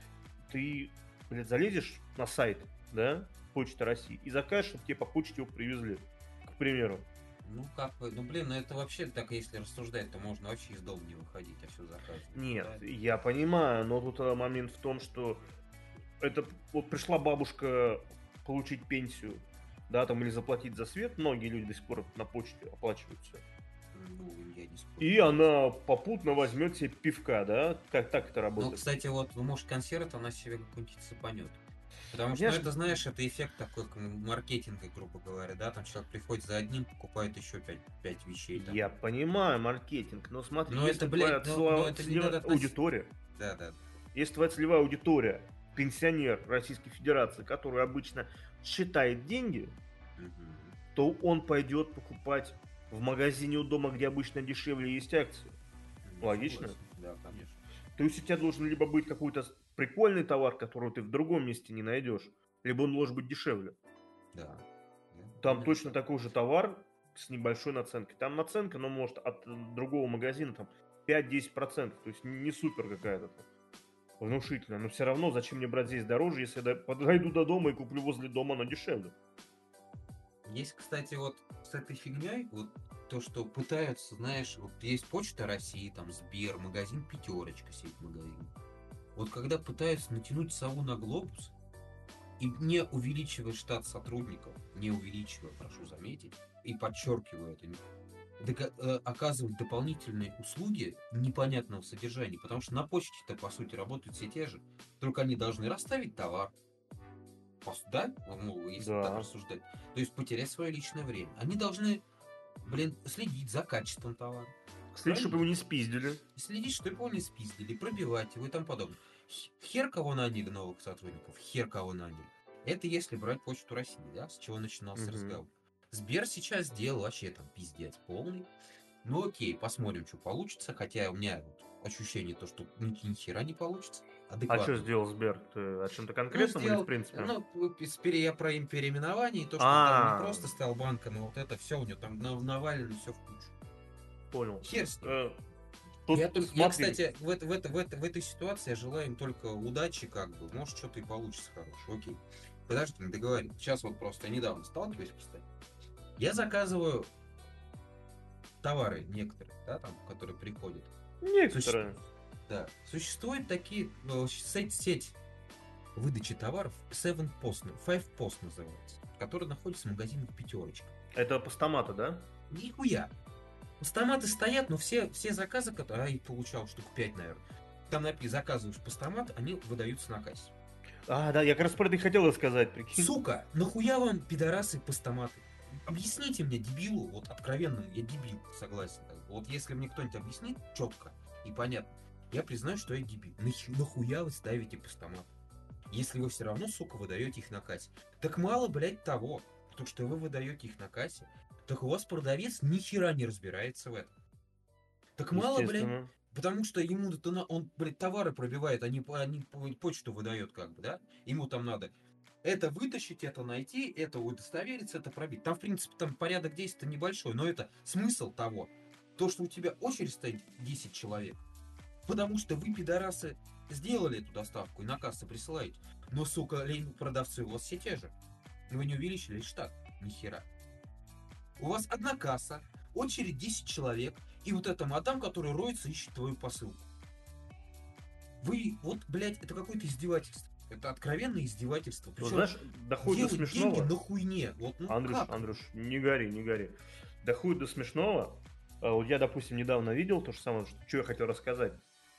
ты, блядь, залезешь на сайт, да, Почта России, и закажешь, чтобы тебе по почте его привезли, к примеру. Ну, как бы, ну, блин, ну это вообще, так если рассуждать, то можно вообще из дома не выходить, а все заказывать. Нет, да? я понимаю, но тут э, момент в том, что это вот пришла бабушка получить пенсию, да, там или заплатить за свет, многие люди до сих пор на почте оплачивают все. Ну, я не спорю. И она попутно возьмет себе пивка, да? Как так это Ну, работает? кстати, вот, вы, может, консерв она себе какой-нибудь сыпанет. Потому что, ну, это, знаешь, это эффект такой маркетинга, грубо говоря, да, там человек приходит за одним, покупает еще пять, пять вещей. Там. Я понимаю маркетинг, но смотри, Но если это, твоя блядь, ну- целевая- ну это не целевая надо относить- аудитория, Да, да. если твоя целевая аудитория пенсионер Российской Федерации, который обычно считает деньги, Мгм. то он пойдет покупать в магазине у дома, где обычно дешевле есть акции. Ну, Логично? Да, конечно. То есть у тебя должен либо быть какой-то прикольный товар, который ты в другом месте не найдешь, либо он должен быть дешевле. Да. Да. Там Именно точно так. такой же товар с небольшой наценкой. Там наценка, но может от э, другого магазина там 5-10%. То есть не супер какая-то там внушительная. Но все равно зачем мне брать здесь дороже, если я до- подойду до дома и куплю возле дома, оно дешевле. Есть, кстати, вот с этой фигней, вот то, что пытаются, знаешь, вот есть Почта России, там Сбер, магазин Пятерочка, сеть магазин. Вот когда пытаются натянуть сову на глобус, и не увеличивая штат сотрудников, не увеличивая, прошу заметить, и подчеркиваю это, э, оказывать дополнительные услуги непонятного содержания, потому что на почте-то, по сути, работают все те же, только они должны расставить товар, Пос- да? Ну, если Да. так рассуждать. То есть потерять свое личное время. Они должны, блин, следить за качеством товара. Следи, чтобы его не спиздили. Следить, чтобы его не спиздили, пробивать его и тому подобное. Хер кого наняли новых сотрудников, хер кого наняли. Это если брать почту России, да, с чего начинался Мгм. разговор. Сбер сейчас сделал вообще там пиздец полный. Ну окей, посмотрим, что получится. Хотя у меня вот ощущение то, что ни, ни хера не получится. А Адекватно. что сделал Сбер? Ты о чем-то конкретном или сделал- в принципе? Ну, я про им переименование, и то, что А. он не просто стал банком, а вот это все у него там нав- навалено все в кучу. Понял. Хер с ним. Э, тут я, только- я, кстати, в, это- в, это- в, это- в этой ситуации я желаю им только удачи, как бы. Может, что-то и получится хорошее. Окей. Подожди, не договорим. Сейчас вот просто недавно сталкиваюсь, кстати. Я заказываю товары некоторые, да, там, которые приходят. некоторые. Да. Существует такие, ну, сеть, сеть выдачи товаров Seven Post, Five Post называется, которая находится в магазинах пятерочка. Это постаматы, да? Нихуя. Постаматы стоят, но все, все заказы, которые... А, я получал штук 5, наверное. Там написано, заказываешь постамат, они выдаются на кассе. А, да, я как раз про это и хотел сказать, прикинь. Сука, нахуя вам, пидорасы, постаматы? Объясните мне, дебилу, вот откровенно, я дебил, согласен. Вот если мне кто-нибудь объяснит четко и понятно, я признаю, что я дебил. Нах- нахуя вы ставите постамат? Если вы все равно, сука, выдаете их на кассе. Так мало, блядь, того, то, что вы выдаете их на кассе, так у вас продавец ни хера не разбирается в этом. Так мало, блядь. Потому что ему он, блядь, товары пробивает, а не, по- а не по- почту выдает, как бы, да? Ему там надо это вытащить, это найти, это удостовериться, это пробить. Там, в принципе, там порядок действий небольшой, но это смысл того. То, что у тебя очередь стоит 10 человек. Потому что вы, пидорасы, сделали эту доставку и на кассу присылаете. Но, сука, продавцы у вас все те же. Вы не увеличили штат. Ни хера. У вас одна касса, очередь 10 человек, и вот эта мадам, которая роется, ищет твою посылку. Вы, вот, блядь, это какое-то издевательство. Это откровенное издевательство. Ну, Причем знаешь, доходит до смешного. деньги на хуйне. Вот, ну Андрюш, как? Андрюш, не гори, не гори. Доходит до смешного. А Вот я, допустим, недавно видел то же самое, что я хотел рассказать.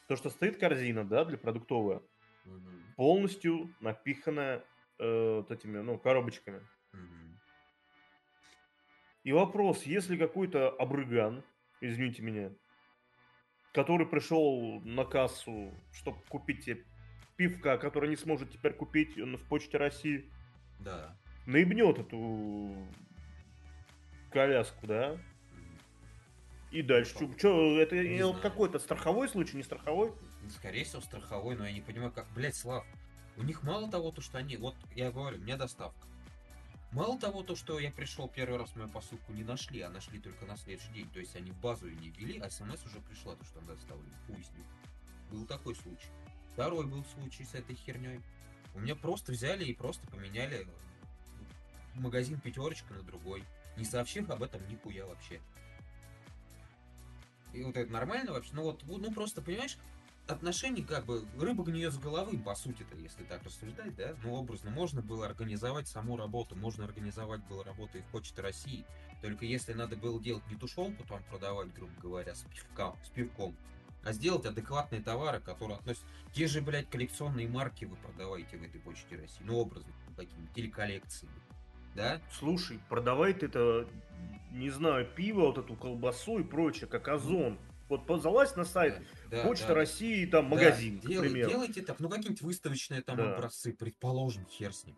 То, что стоит корзина, да, для продуктовая, Мгм, полностью напиханная э, вот этими, ну, коробочками. мгм. И вопрос, если какой-то обрыган, извините меня, который пришел на кассу, чтобы купить тебе пивка, который не сможет теперь купить в Почте России, Да. наебнет эту коляску, да? И дальше, Ну, что, это не э, какой-то страховой случай, не страховой? Скорее всего, страховой, но я не понимаю, как, блядь, Слав. У них мало того, то, что они, вот я говорю, у меня доставка. Мало того, то, что я пришел первый раз мою посылку не нашли, а нашли только на следующий день. То есть они в базу ее не ввели, а смс уже пришла, то, что там доставили. Хуй с ним. Был такой случай. Второй был случай с этой херней. У меня просто взяли и просто поменяли ну, магазин пятерочка на другой, не сообщив об этом нихуя вообще. И вот это нормально вообще? Ну вот, ну просто, понимаешь, отношений как бы рыба гниет с головы, по сути-то, если так рассуждать, да? Ну, образно, можно было организовать саму работу, можно организовать было работу и в Почте России. Только если надо было делать не тушенку там продавать, грубо говоря, с пивком, с пивком, а сделать адекватные товары, которые относятся... Те же, блядь, коллекционные марки вы продаваете в этой Почте России. Ну, образно, какие-нибудь телеколлекции. Да? Слушай, продавай ты это, не знаю, пиво, вот эту колбасу и прочее, как Озон. Вот залазь на сайт Да, Почта да. России, там Да, магазин, к делай- примеру. Делайте так, ну какие-нибудь выставочные там Да. образцы, предположим, хер с ним.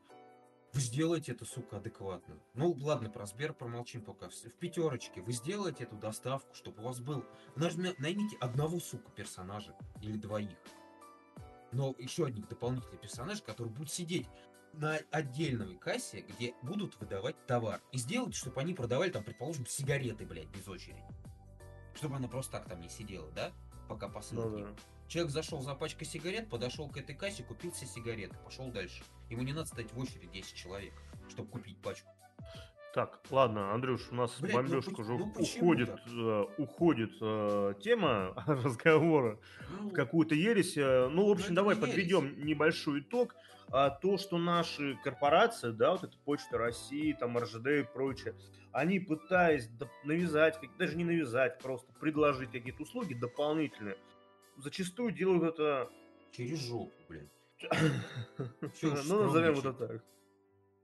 Вы сделаете это, сука, адекватно. Ну, ладно, про Сбер промолчим пока. В, пятерочке вы сделаете эту доставку, чтобы у вас был... Нажми- Наймите одного, сука, персонажа или двоих. Но еще одних дополнительных персонажей, которые будут сидеть на отдельной кассе, где будут выдавать товар. И сделайте, чтобы они продавали там, предположим, сигареты, блядь, без очереди. Чтобы она просто так там не сидела, да? Пока посылок Ну да. Человек зашел за пачкой сигарет, подошел к этой кассе, купил все сигареты, пошел дальше. Ему не надо стоять в очереди 10 человек, чтобы купить пачку. Так, ладно, Андрюш, у нас Блядь, ну бомбежка поч- уже ну уходит, э, уходит э, тема разговора Ну, в какую-то ересь. э, Ну, в общем, это давай подведем небольшой итог. А, то, что наши корпорации, да, вот это Почта России, там РЖД и прочее, они пытаясь навязать, даже не навязать, просто предложить какие-то услуги дополнительные, зачастую делают это, через жопу, блядь. Уж ну, назовем это так.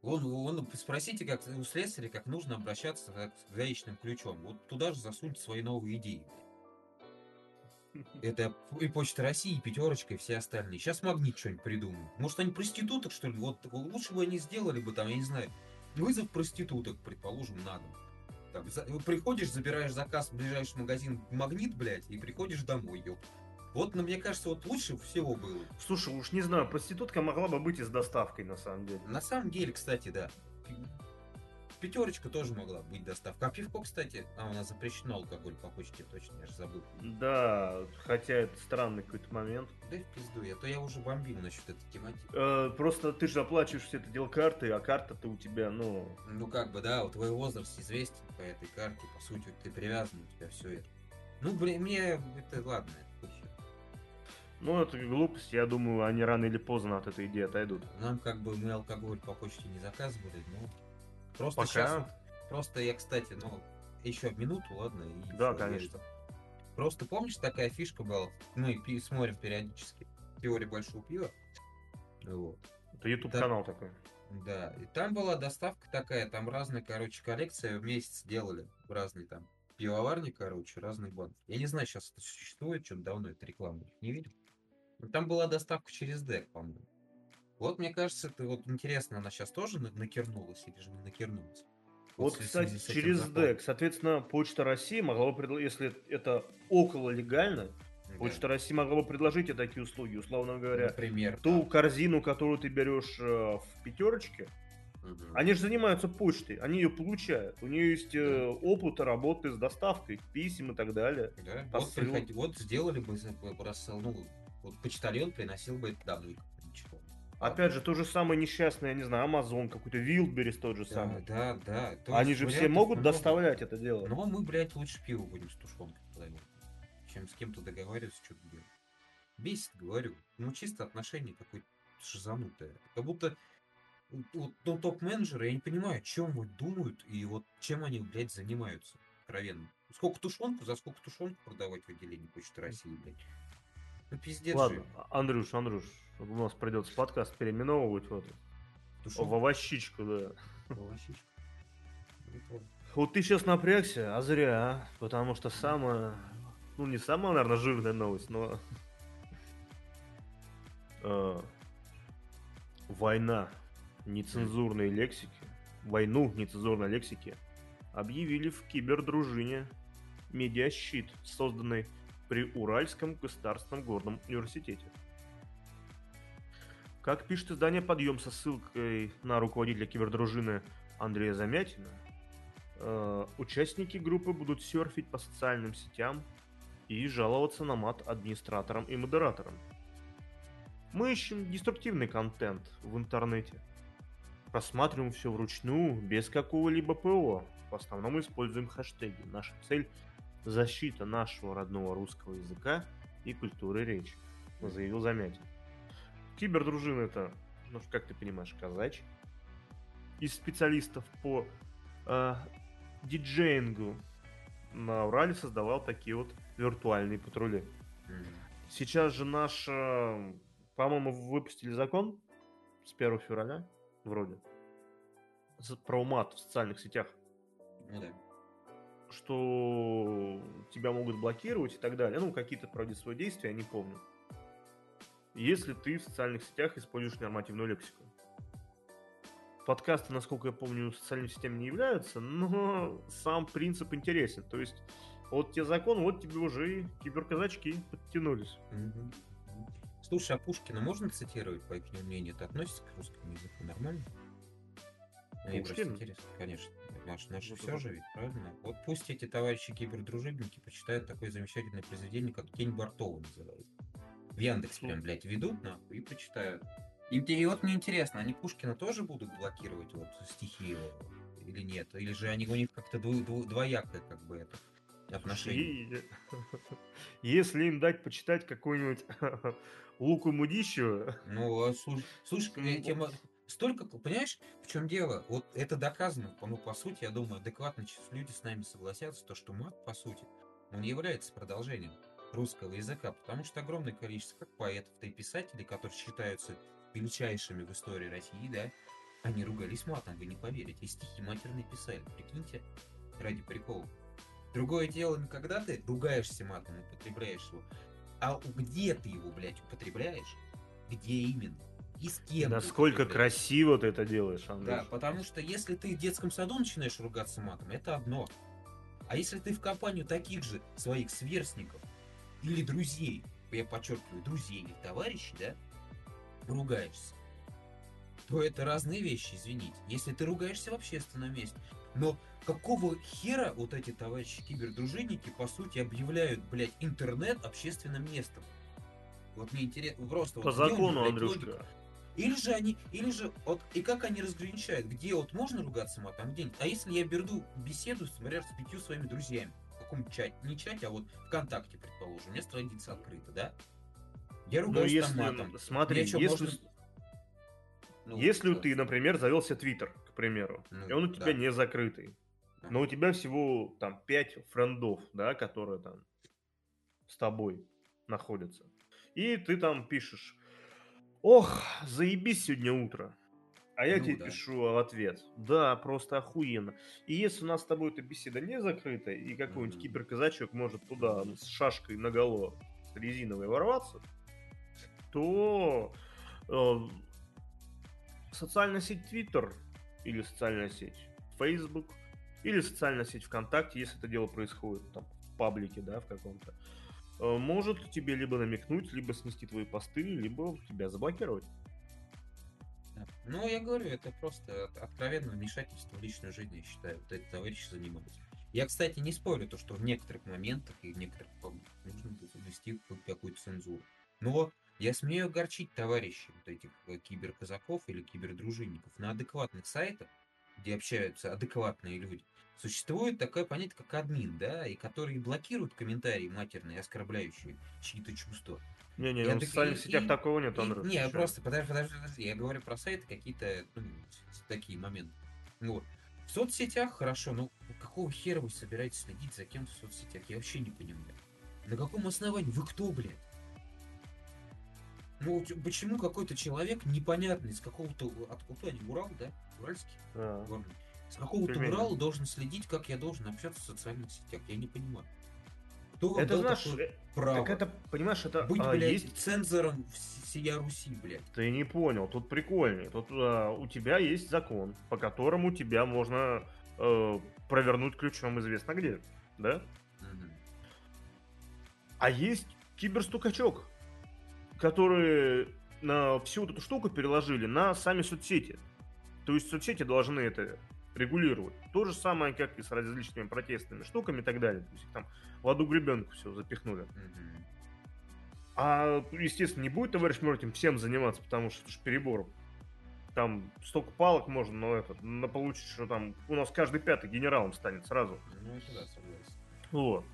Вон, вон, спросите как у слесаря, как нужно обращаться как с гаечным ключом. Вот туда же засуньте свои новые идеи. Это и Почта России, и Пятерочка, и все остальные. Сейчас Магнит что-нибудь придумают. Может, они проституток, что ли? Вот лучше бы они сделали бы там, я не знаю, вызов проституток, предположим, на дом. Там, за- приходишь, забираешь заказ в ближайший магазин Магнит, блядь, и приходишь домой, ёп. Вот, ну, мне кажется, вот лучше всего было. Слушай, уж не знаю, проститутка могла бы быть и с доставкой, на самом деле. На самом деле, кстати, да. Пятерочка тоже могла быть доставка. А пивко, кстати, а у нас запрещено алкоголь по почте, точно, я же забыл. Да, хотя это странный какой-то момент. Да в пизду, я то я уже бомбил насчет этой тематики. Э, просто ты же оплачиваешь все это дело картой, а карта-то у тебя, ну... Ну как бы, да, вот твой возраст известен по этой карте, по сути, ты привязан, у тебя все это. Ну, блин, мне это ладно, это. Ну, это глупость. Я думаю, они рано или поздно от этой идеи отойдут. Нам как бы мы алкоголь по почте не заказывали, но просто Пока. сейчас вот- просто я, кстати, ну, еще минуту, ладно? и Да, конечно. я- Просто помнишь, такая фишка была? Мы пи- смотрим периодически теорию большого пива. Вот. Это YouTube-канал такой. Да, и там была доставка такая, там разные, короче, коллекции в месяц делали, разные там пивоварни, короче, разные банки. Я не знаю, сейчас это существует, что-то давно это реклама не видел. Но там была доставка через дек, по-моему. Вот, мне кажется, это вот интересно, она сейчас тоже на- накернулась или же не накернулась? Вот, в связи кстати, через законом. ДЭК, соответственно, Почта России могла бы предложить, если это около легально, Да. Почта России могла бы предложить тебе такие услуги, условно говоря. Например, Ту корзину, которую ты берешь э, в пятерочке, да. Мгм. они же занимаются почтой, они ее получают. У нее есть э, опыт работы с доставкой, писем и так далее. Да, вот, приходи- вот сделали бы, за- бы рассыл, ну, вот почтальон приносил бы это домой, ничего. Опять же, то же самое несчастное, я не знаю, Amazon, какой-то Wildberries тот же Да, самый. да, да. То Они есть же все могут много. доставлять это дело. Но мы, блядь, лучше пиво будем с тушенкой продавать, чем с кем-то договариваться, что-то делать. Бесит, говорю. Ну, чисто отношение какое-то шизанутое. Как будто вот, ну, топ-менеджеры, я не понимаю, о чем вот думают и вот чем они, блядь, занимаются. Откровенно. Сколько тушенку, за сколько тушенку продавать в отделении Почты России, блядь? Ну, пиздец Ладно, же. Андрюш, Андрюш, у нас придется подкаст переименовывать в, эту, в овощичку, да. Ну, ладно. Вот ты сейчас напрягся, а зря, а? потому что самая, ну не самая, наверное, жирная новость, но э, война нецензурной лексики, войну нецензурной лексики объявили в кибердружине медиащит, созданный при Уральском государственном горном университете. Как пишет издание «Подъем» со ссылкой на руководителя кибердружины Андрея Замятина, э, участники группы будут серфить по социальным сетям и жаловаться на мат администраторам и модераторам. Мы ищем деструктивный контент в интернете. Просматриваем все вручную, без какого-либо ПО. В основном используем хэштеги. Наша цель – защита нашего родного русского языка и культуры речи, заявил Замятин. Кибердружина это, ну, как ты понимаешь, казач. Из специалистов по э, диджеингу на Урале создавал такие вот виртуальные патрули. Сейчас же наш, э, по-моему, выпустили закон с 1 февраля, вроде, про мат в социальных сетях, Ну да. Что тебя могут блокировать и так далее. Ну, какие-то, правда, свои действия, я не помню. Если ты в социальных сетях используешь нормативную лексику. Подкасты, насколько я помню, социальными сетями не являются, но сам принцип интересен. То есть, вот тебе закон, вот тебе уже и киберказачки подтянулись. Мгм. Слушай, а Пушкина можно цитировать, по их мнению? Это относится к русскому языку нормально? Мне просто Пушкин? интересно, конечно. Наш, наш Ну, все же ведь, правильно? Вот пусть эти товарищи кибердружебники почитают такое замечательное произведение, как Тень Бартова называется. В Яндекс прям, блядь, ведут нахуй и почитают. И, и вот мне интересно, они Пушкина тоже будут блокировать вот стихи его или нет? Или же они у них как-то дво- дво- двоякое как бы это отношение? И- Если им дать почитать какую-нибудь Луку Мудищева, Ну, а слушай, слушай, мо- столько, понимаешь, в чем дело? Вот это доказано, ну, по сути, я думаю, адекватно люди с нами согласятся, то, что мат, по сути, он является продолжением русского языка, потому что огромное количество как поэтов, да и писателей, которые считаются величайшими в истории России, да, они ругались матом, вы не поверите, и стихи матерные писали, прикиньте, ради прикола. Другое дело, не когда ты ругаешься матом, употребляешь его, а где ты его, блядь, употребляешь, где именно, и с кем насколько красиво ты это делаешь, Андрей. Да, потому что если ты в детском саду начинаешь ругаться матом, это одно. А если ты в компанию таких же своих сверстников или друзей, я подчеркиваю, друзей или товарищей, да, ругаешься, то это разные вещи, извините. Если ты ругаешься в общественном месте. Но какого хера вот эти товарищи кибердружинники, по сути, объявляют, блядь, интернет общественным местом? Вот мне интересно, просто... По вот закону, Андрюшка. логика? Или же они, или же, вот, и как они разграничают, где вот можно ругаться матом, где нет. А если я беру беседу, например, с пятью своими друзьями, в каком чате, не чате, а вот ВКонтакте, предположим, у меня страница открыта, да? Я Ну, ругаюсь если, там матом. смотри, если, можно- Ну, если ты, например, завелся Твиттер, к примеру, Ну, и он у тебя да. не закрытый, Да. но у тебя всего там 5 френдов, да, которые там с тобой находятся. И ты там пишешь, ох, заебись сегодня утро. А я Ну тебе да. пишу в ответ, да, просто охуенно. И если у нас с тобой эта беседа не закрыта, и какой-нибудь Мгм. киберказачок может туда с шашкой наголо с резиновой ворваться, то э, социальная сеть Twitter или социальная сеть Facebook или социальная сеть ВКонтакте, если это дело происходит там в паблике, да, в каком-то, э, может тебе либо намекнуть, либо снести твои посты, либо тебя заблокировать. Ну, я говорю, это просто от- откровенное вмешательство в личную жизнь, я считаю, вот эти товарищи занимаются. Я, кстати, не спорю, то, что в некоторых моментах и в некоторых нужно ввести какую- какую-то цензуру. Но я смею огорчить товарищей, вот этих э, киберказаков или кибердружинников. На адекватных сайтах, где общаются адекватные люди, существует такое понятие, как админ, да, и которые блокируют комментарии матерные, оскорбляющие чьи-то чувства. Не-не, ну, в социальных сетях и- такого нет, Андрей. Не, чё? просто подожди, подожди, подожди. Я говорю про сайты какие-то, ну, с- с- такие моменты. Ну, Вот. В соцсетях хорошо, но какого хера вы собираетесь следить за кем-то в соцсетях? Я вообще не понимаю. На каком основании? Вы кто, блядь? Ну, почему какой-то человек непонятный, из какого-то... Откуда они? Урал, да? Уральский? Да. Горный. С какого-то. Урала должен следить, как я должен общаться в социальных сетях? Я не понимаю. Кто Это э, право? так это, понимаешь, это Быть, а, блядь, есть цензором всея Руси, блядь. Ты не понял, тут прикольнее. Тут а, у тебя есть закон, по которому тебя можно э, провернуть ключом известно где, да? А есть киберстукачок, которые на всю вот эту штуку переложили на сами соцсети. То есть соцсети должны это регулировать. То же самое, как и с различными протестными штуками и так далее. То есть их там в одну гребенку все запихнули. Мгм. А, естественно, не будет товарищ Мэр этим всем заниматься, потому что это же перебор. Там столько палок можно, но это, на получить, что там у нас каждый пятый генералом станет сразу. Ну, это да, согласен. Вот.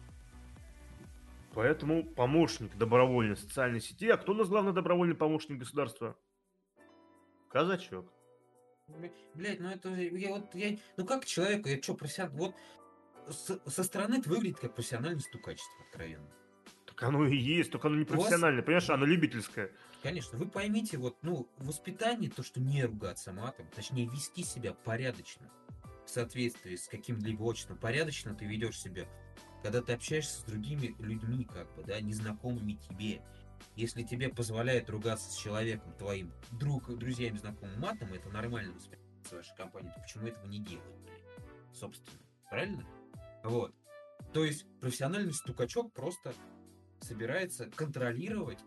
Поэтому помощник добровольной социальной сети. А кто у нас главный добровольный помощник государства? Казачок. Блять, ну это я вот я. Ну как человек, я что, профессионал. Вот с- со стороны это выглядит как профессиональное стукачество, откровенно. Так оно и есть, только оно не У вас- профессиональное, понимаешь, оно любительское. Конечно, вы поймите, вот, ну, воспитание, то, что не ругаться матом, точнее, вести себя порядочно, в соответствии с каким-либо отчеством. Порядочно ты ведешь себя, когда ты общаешься с другими людьми, как бы, да, незнакомыми тебе. Если тебе позволяет ругаться с человеком твоим, друг, друзьями, знакомым матом, это нормально воспринимается в вашей компании, то почему этого не делать, блин? Собственно. Правильно? Вот. То есть профессиональный стукачок просто собирается контролировать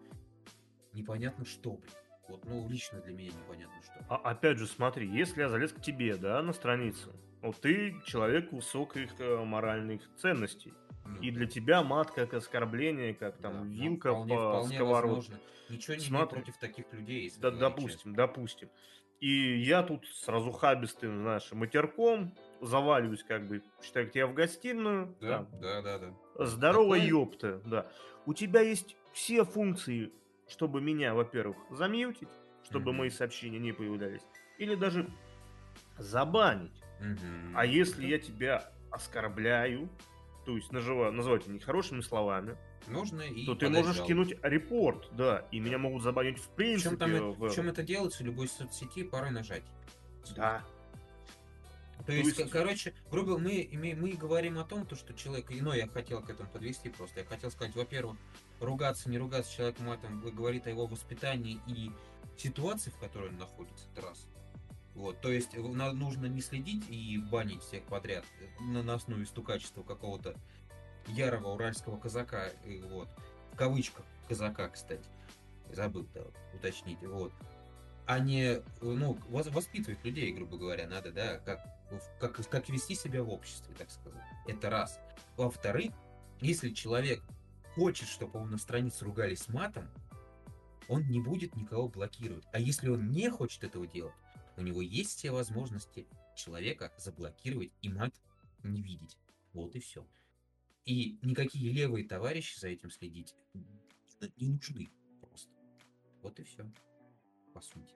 непонятно что, блин. Вот, ну, лично для меня непонятно что. А опять же, смотри, если я залез к тебе, да, на страницу, вот ты человек высоких э, моральных ценностей. Ну, И для тебя мат как оскорбление, как да, там ну, вилка вполне- по вполне сковородке. возможно. Ничего не Смотри. против таких людей, если Да, допустим, допустим. И я тут сразу хабистым, знаешь, матерком заваливаюсь, как бы, считай, к тебе в гостиную. честно. Да, там, да, да, да. Здорово, Такое- ёпта, да. У тебя есть все функции, чтобы меня, во-первых, замьютить, чтобы Мгм. мои сообщения не появлялись, или даже забанить. Мгм. А если я тебя оскорбляю, то есть называю тебя нехорошими словами, Можно и то ты можешь жалобу. кинуть репорт, да, и меня могут забанить в принципе. Причем, там, в- причем это делается любой соцсети порой нажать. Да. То есть, есть- ко- короче, грубо мы, име- мы говорим о том, то, что человек, и, ну, я хотел к этому подвести просто. Я хотел сказать, во-первых, ругаться, не ругаться человек матом вы- говорит о его воспитании и ситуации, в которой он находится, это раз. Вот, то есть на- нужно не следить и банить всех подряд э, на, на основе стукачества какого-то ярого уральского казака, и вот, в кавычках казака, кстати, забыл да, уточнить, вот, а не, ну, вос- воспитывать людей, грубо говоря, надо, да, как, как, как вести себя в обществе, так сказать. Это раз. Во-вторых, если человек хочет, чтобы его на странице ругались матом, он не будет никого блокировать. А если он не хочет этого делать, у него есть все возможности человека заблокировать и мат не видеть. Вот и все. И никакие левые товарищи за этим следить не нужны просто. Вот и все. По сути.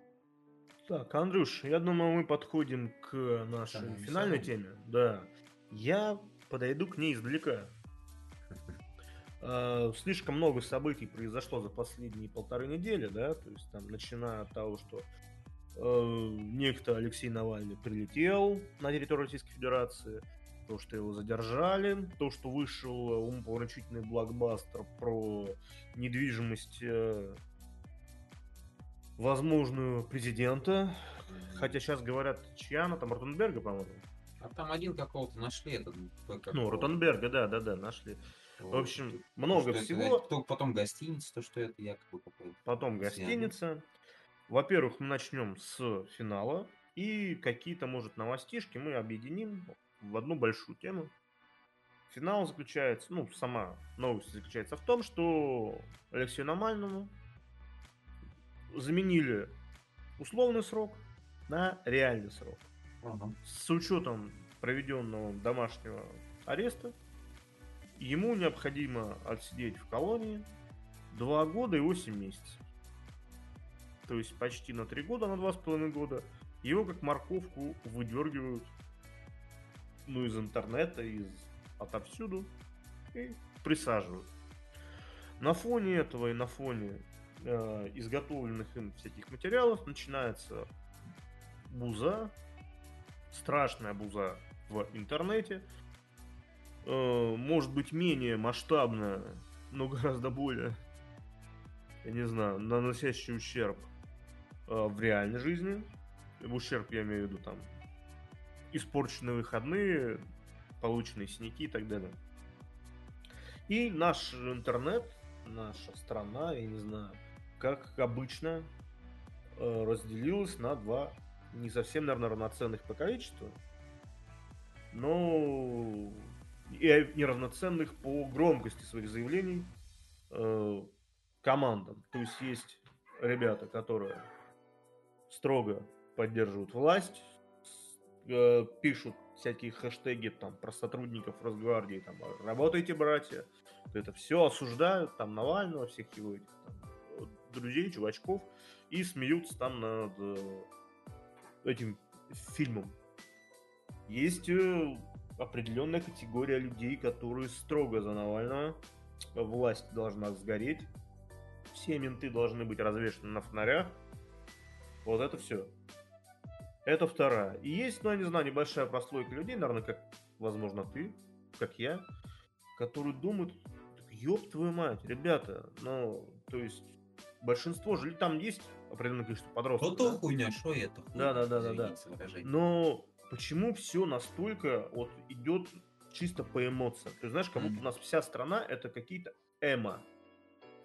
Так, Андрюш, я думаю, мы подходим к нашей Самому финальной самому. теме. Да. Я подойду к ней издалека. А, Слишком много событий произошло за последние полторы недели, да, то есть там, начиная от того, что некто Алексей Навальный прилетел на территорию Российской Федерации, то, что его задержали, то, что вышел умопомрачительный блокбастер про недвижимость э, возможную президента, хотя сейчас говорят, чья она, там Ротенберга, по-моему. А там один какого-то нашли, этот. э, как Ну, Ротенберга, да, да, да, нашли. вот, В общем, что много это, всего. кто- потом гостиница, то, что это якобы. Потом гостиница. Во-первых, мы начнем с финала. И какие-то, может, новостишки мы объединим в одну большую тему. Финал заключается, ну, сама новость заключается в том, что Алексею Навальному заменили условный срок на реальный срок. Ага. С учетом проведенного домашнего ареста, ему необходимо отсидеть в колонии 2 года и 8 месяцев. То есть почти на 3 года, на 2,5 года. Его как морковку выдергивают ну, из интернета, из отовсюду и присаживают. На фоне этого и на фоне э, изготовленных им всяких материалов начинается буза, страшная буза в интернете. Э, может быть менее масштабная, но гораздо более, я не знаю, наносящий ущерб в реальной жизни. В ущерб я имею в виду там испорченные выходные, полученные синяки и так далее. И наш интернет, наша страна, я не знаю, как обычно, э, разделилась на два не совсем, наверное, равноценных по количеству, но и неравноценных по громкости своих заявлений э, командам. То есть есть ребята, которые строго поддерживают власть, э, пишут всякие хэштеги там про сотрудников Росгвардии, там работайте, братья, это все осуждают, там Навального, всех его этих там, друзей, чувачков, и смеются там над э, этим фильмом. Есть э, определенная категория людей, которые строго за Навального. Власть должна сгореть. Все менты должны быть развешаны на фонарях. Вот это все. Это вторая. И есть, ну, я не знаю, небольшая прослойка людей, наверное, как, возможно, ты, как я, которые думают, «Так ёб твою мать, ребята, ну, то есть, большинство же, там есть определенное количество подростков. То то да? хуйня, что это хуйня. Да, да, да, да, да. Но почему все настолько вот идет чисто по эмоциям? Ты знаешь, как будто у нас вся страна это какие-то эмо.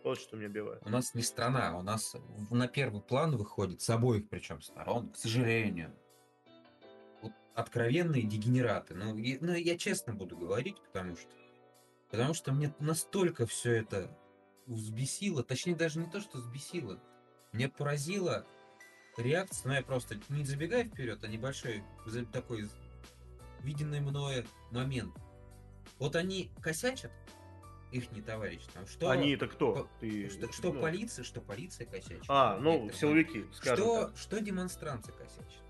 Вот что меня бивает. У нас не страна, у нас на первый план выходит с обоих причем сторон, к сожалению. Вот откровенные дегенераты. Ну, и- ну, я честно буду говорить, потому что потому что мне настолько все это взбесило, точнее даже не то, что взбесило, мне поразила реакция, ну я просто не забегая вперед, а небольшой такой виденный мною момент. Вот они косячат, их не товарищ, там, что... Они это кто? по- Ты, что, что ну, полиция, что полиция косячит. А, ну, Некоторые силовики, скажем что, так. что демонстранты косячат.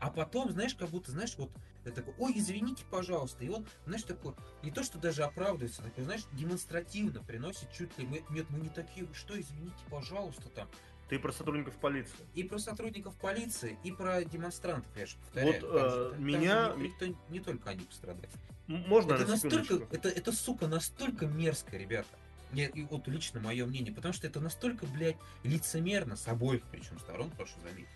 А потом, знаешь, как будто, знаешь, вот это такой, ой, извините, пожалуйста. И он, знаешь, такой, не то, что даже оправдывается, такой, знаешь, демонстративно приносит чуть ли мы, нет, мы не такие, вы что, извините, пожалуйста, там. Ты про сотрудников полиции. И про сотрудников полиции, и про демонстрантов, я же повторяю. Вот, Там э, же- там меня- же никто- не только они пострадали. Можно Это на настолько, это, это, сука, настолько мерзко, ребята. Не, и вот лично мое мнение, потому что это настолько, блядь, лицемерно с обоих причем сторон, прошу заметить,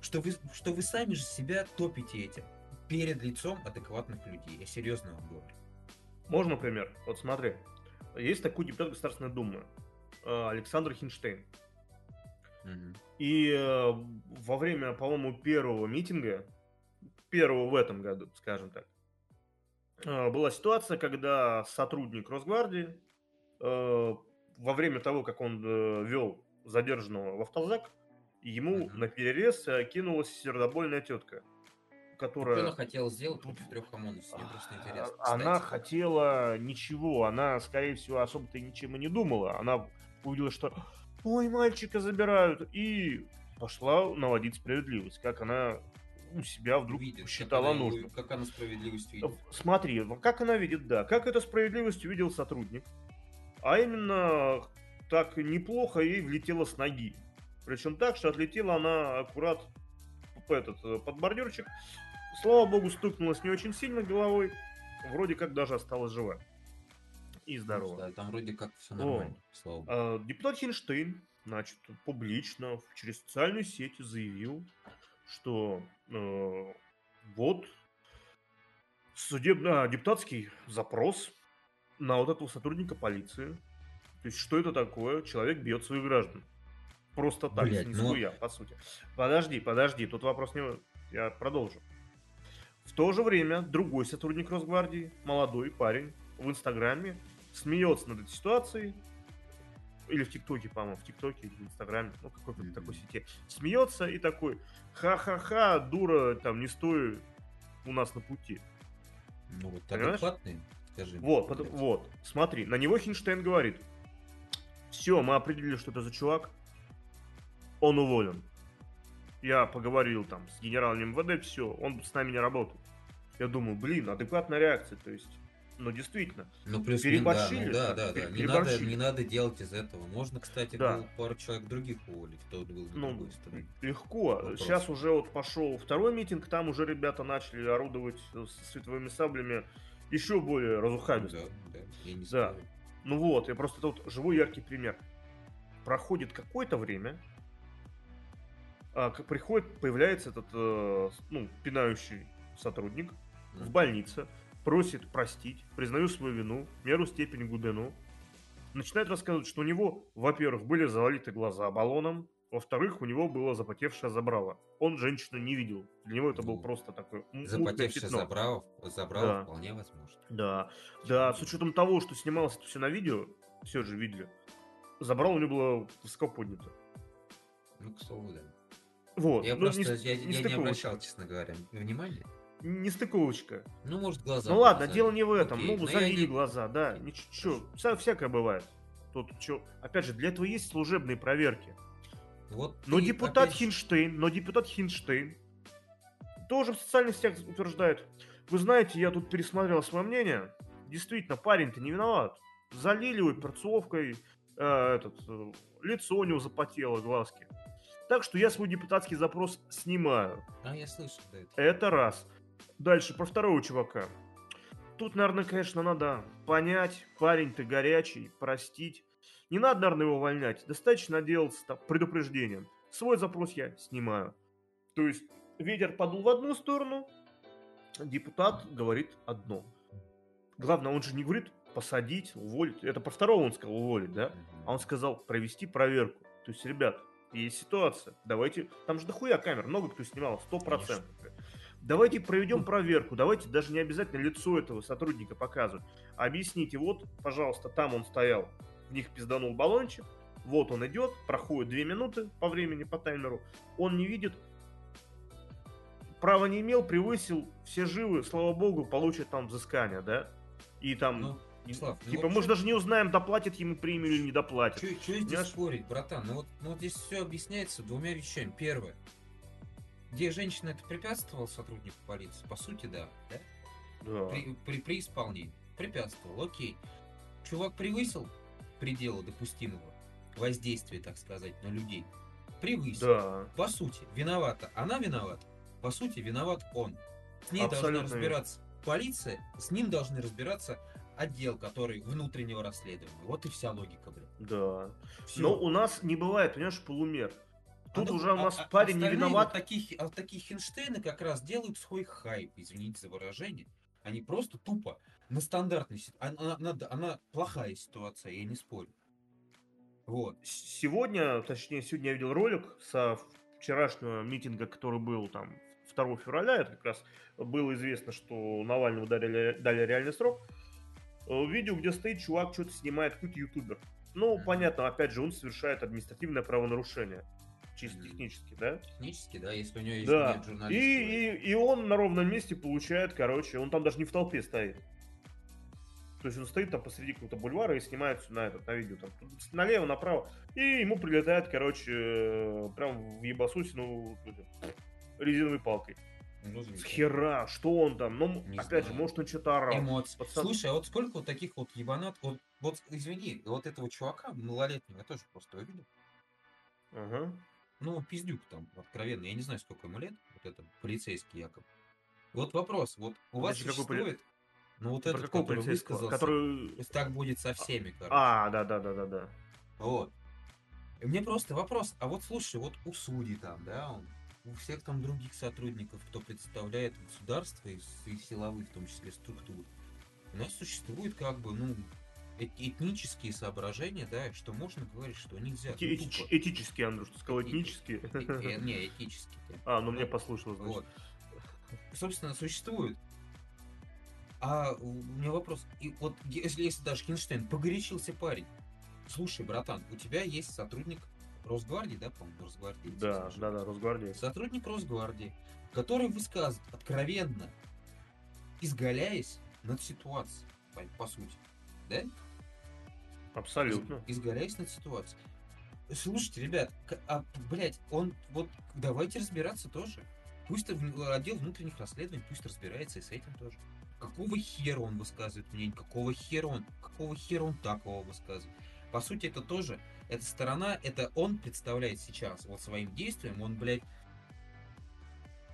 что вы, что вы сами же себя топите этим перед лицом адекватных людей. Я серьезно вам говорю. Можно пример? Вот смотри. Есть такой депутат Государственной Думы. э, Александр Хинштейн. И э, во время, по-моему, первого митинга, первого в этом году, скажем так, э, была ситуация, когда сотрудник Росгвардии э, во время того, как он э, вел задержанного в автозак, ему Мгм. на перерез э, кинулась сердобольная тетка, Что которая... она хотела сделать против трех ОМОНовцев? Мне просто интересно. А- Она Кстати. хотела ничего, она, скорее всего, особо-то ничем и не думала. Она увидела, что ой, мальчика забирают, и пошла наводить справедливость, как она у себя вдруг Видит, как считала она- нужным. Как она справедливость видит. Смотри, вот как она видит, да, как эту справедливость увидел сотрудник, а именно так неплохо ей влетело с ноги. Причем так, что отлетела она аккурат этот, э, под бордюрчик. Слава богу, стукнулась не очень сильно головой, вроде как даже осталась жива и здорова. Да, там вроде как все О. нормально, слава богу. А, Депутат Хинштейн, значит, публично через социальную сеть заявил, что э, вот судебно депутатский запрос на вот этого сотрудника полиции. То есть, что это такое? Человек бьет своих граждан. Просто так, Блядь, с ну- нихуя, по сути. Подожди, подожди, тут вопрос не... Я продолжу. В то же время другой сотрудник Росгвардии, молодой парень, в Инстаграме смеется над этой ситуацией, или в ТикТоке, по-моему, в ТикТоке или в Инстаграме, ну, какой-то Мгм. такой сети, смеется и такой, ха-ха-ха, дура, там, не стой у нас на пути. Ну вот адекватный, скажи. Вот, блядь. вот, смотри, на него Хинштейн говорит, все, мы определили, что это за чувак, он уволен. Я поговорил там с генералом МВД, все, он с нами не работает. Я думаю, блин, адекватная реакция, то есть, ну, действительно. Ну, плюс да, переборщили, ну, да, да, да, да. пере- Не надо, не надо делать из этого. Можно, кстати, Да. было пару человек других уволить, кто был на Ну, другой стороне. легко. Вопрос. Сейчас уже вот пошел второй митинг, там уже ребята начали орудовать с световыми саблями еще более разухабисто. Да, да, я не Да. Ну вот, я просто тут живой яркий пример. Проходит какое-то время, а, к- приходит, появляется этот, э, ну, пинающий сотрудник в Мгм. больнице, просит простить, признаю свою вину, меру степени глубину, начинает рассказывать, что у него, во-первых, были залиты глаза баллоном, во-вторых, у него было запотевшее забрало. Он женщину не видел. Для него это был просто такой Запотевшее пятно. забрало, забрало Да. вполне возможно. Да, да, с учетом того, что снималось это все на видео, все же видели, забрало у него было высоко поднято. Ну, к слову, да. Вот, Я ну, просто, не, я, с- я не не обращал, честно говоря, внимания. Не стыковочка. Ну, может, глаза. Ну ладно, залиты. дело не в этом. Окей, ну, залили не- глаза, да. Ничего, вся, всякое бывает. Тут чё, опять же, для этого есть служебные проверки. Вот Но депутат опять Хинштейн, но депутат Хинштейн тоже в социальных сетях утверждает. Вы знаете, я тут пересмотрел свое мнение. Действительно, парень-то не виноват. Залили его перцовкой, э, этот, э, лицо у него запотело, глазки. Так что я свой депутатский запрос снимаю. А, я слышал, да, это. Это раз. Дальше, про второго чувака. Тут, наверное, конечно, надо понять, парень ты горячий, простить. Не надо, наверное, его увольнять. Достаточно делать там предупреждением. Свой запрос я снимаю. То есть ветер подул в одну сторону, депутат говорит одно. Главное, он же не говорит посадить, уволить. Это про второго он сказал уволить, да? А он сказал провести проверку. То есть, ребят, есть ситуация. Давайте. Там же дохуя камер, много кто снимал, сто процентов. Давайте проведем проверку. Давайте даже не обязательно лицо этого сотрудника показывать. Объясните, вот, пожалуйста, там он стоял, в них пизданул баллончик. Вот он идет, проходит две минуты по времени, по таймеру. Он не видит, права не имел, превысил, все живы, слава богу, получат там взыскание, да? И там, Ну, и- Слав, ну типа, вот мы же даже не узнаем, доплатит ему премию или не доплатит. Че здесь спорить, братан? Ну вот, ну вот здесь все объясняется двумя вещами. Первое. Где женщина это препятствовала сотруднику полиции? По сути, да. да? Да. При, при, при исполнении. Препятствовал, окей. Чувак превысил пределы допустимого воздействия, так сказать, на людей. Превысил. Да. По сути, виновата. Она виновата. По сути, виноват он. С ней Абсолютно должна разбираться полиция, с ним должны разбираться отдел, который внутреннего расследования. Вот и вся логика, блин. Да. Всё. Но у нас не бывает, понимаешь, полумер. Тут А уже у а- нас а- парень не виноват. Вот таких, а такие Хинштейны как раз делают свой хайп, извините за выражение. Они просто тупо на стандартной ситуации. Она, она- она плохая ситуация, я не спорю. Вот. Сегодня, точнее, сегодня я видел ролик со вчерашнего митинга, который был там 2 февраля. Это как раз было известно, что Навальному дали, дали реальный срок. Э, Видео, где стоит чувак, что-то снимает, какой-то ютубер. Ну, понятно, опять же, он совершает административное правонарушение. Чисто технически, да? Технически, да, если у него есть Да. нет И, и, и он на ровном месте получает, короче, он там даже не в толпе стоит. То есть он стоит там посреди какого-то бульвара и снимает всё на этот, на видео. Там, налево, направо. И ему прилетает, короче, прям в ебасусину резиновой палкой. Ну, С хера, что он там? Ну, Не опять же, знаю. может, он что-то орал. Эмоции. Пацан- Слушай, а вот сколько вот таких вот ебанат, вот, вот извини, вот этого чувака малолетнего, я тоже просто увидел. Ага. Ну, пиздюк там, откровенно. Я не знаю, сколько ему лет, вот это, полицейский якобы. Вот вопрос, вот у вас какой поли- существует, ну вот Про этот, который высказался, Который... так будет со всеми, короче. А, да, да, да, да, да. Вот. И мне просто вопрос, а вот слушай, вот у судей там, да, он, у всех там других сотрудников, кто представляет государство и, и силовых, в том числе, структур, у нас существует как бы, ну, этнические соображения, да, что можно говорить, что нельзя. Эти- ну, тупо. Этические, Андрюш, ты сказал Эти- этнические? Э, Не, этические. да. А, ну мне Ну, послушалось, значит. Вот. Собственно, существует. А у меня вопрос. И вот если, если даже Хинштейн погорячился парень. Слушай, братан, у тебя есть сотрудник Росгвардии, да, по-моему, Росгвардии? Да, да, да, Росгвардия. Сотрудник Росгвардии, который высказывает откровенно, изгаляясь над ситуацией, по, по сути. Да? Абсолютно. Из- изгаляясь над ситуацией. Слушайте, ребят, а, блядь, он вот давайте разбираться тоже. Пусть отдел внутренних расследований пусть разбирается и с этим тоже. Какого хера он высказывает мнение, какого хера он, какого хера он такого высказывает. По сути, это тоже, эта сторона, это он представляет сейчас вот своим действием, он, блядь,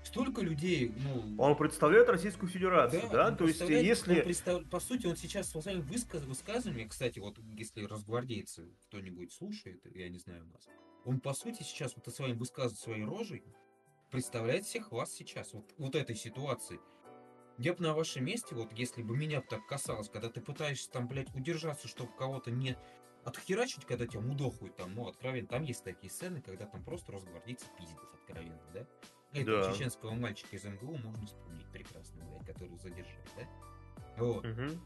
столько людей, ну... Он представляет Российскую Федерацию, да? он То есть, если... представ- По сути, он сейчас своими высказ... высказываниями, кстати, вот если разгвардейцы кто-нибудь слушает, я не знаю нас, он по сути сейчас вот своим высказывает своей рожей представляет всех вас сейчас, вот, вот этой ситуации. Я бы на вашем месте, вот если бы меня так касалось, когда ты пытаешься там, блядь, удержаться, чтобы кого-то не отхерачить, когда тебя мудохают там, ну, откровенно, там есть такие сцены, когда там просто росгвардейцы пиздят откровенно, да? Этого Да. чеченского мальчика из МГУ можно вспомнить прекрасно, блядь, который задержали, да? Вот. Мгм.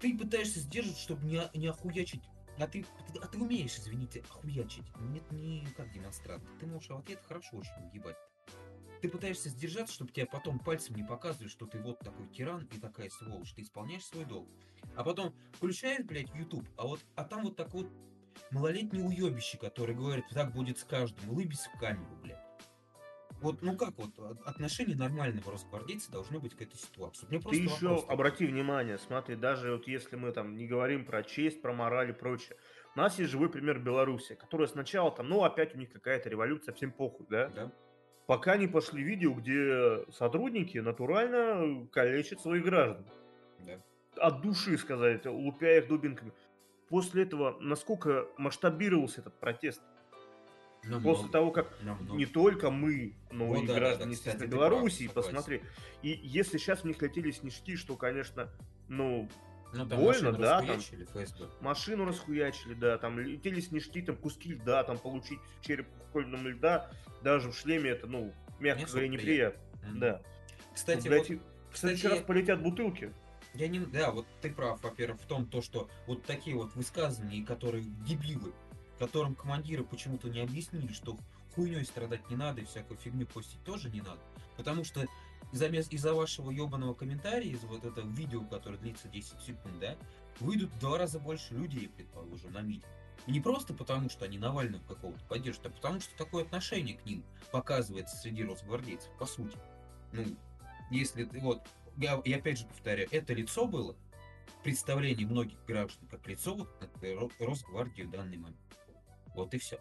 Ты пытаешься сдерживать, чтобы не, не охуячить. А ты, а ты умеешь, извините, охуячить. Нет, не как демонстрант. Ты можешь в ответ хорошо очень уебать. Ты пытаешься сдержаться, чтобы тебя потом пальцем не показывали, что ты вот такой тиран и такая сволочь. Ты исполняешь свой долг. А потом включаешь, блядь, YouTube, а вот а там вот такой вот малолетний уебище, который говорит, так будет с каждым, улыбись в камеру, блядь. Вот, ну как вот, от- отношение нормального росгвардейца должно быть к этой ситуации. Мне Ты еще вопрос обрати внимание, смотри, даже вот если мы там не говорим про честь, про мораль и прочее, у нас есть живой пример Беларуси, которая сначала там, ну опять у них какая-то революция, всем похуй, да? Да? Пока не пошли видео, где сотрудники натурально калечат своих граждан. Да. От души, сказать, лупя их дубинками. После этого, насколько масштабировался этот протест? Намного. После того, как Намного. не только мы, но Вот и да, да, граждане, да, кстати, ты Белоруссии, посмотри. И если сейчас в них летели снежки, что, конечно, ну, Ну, там больно, машину да, там. ФСБ. машину расхуячили, да, там летели снежки, там куски льда, там получить череп кукольном льда, даже в шлеме это, ну, мягко говоря, неприятно. Мгм. Да. Кстати, Ну, вот и в следующий кстати- раз полетят бутылки. я не... Да, вот ты прав, во-первых, в том, то, что вот такие вот высказывания, которые дебилы, которым командиры почему-то не объяснили, что хуйней страдать не надо и всякую фигню постить тоже не надо. Потому что из-за из-за вашего ебаного комментария, из вот этого видео, которое длится 10 секунд, да, выйдут в два раза больше людей, предположим, на митинг. Не просто потому, что они Навального какого-то поддерживают, а потому что такое отношение к ним показывается среди росгвардейцев, по сути. Ну, если ты вот, я, я опять же повторяю, это лицо было в представлении многих граждан как лицо вот Росгвардии в данный момент. Вот и все.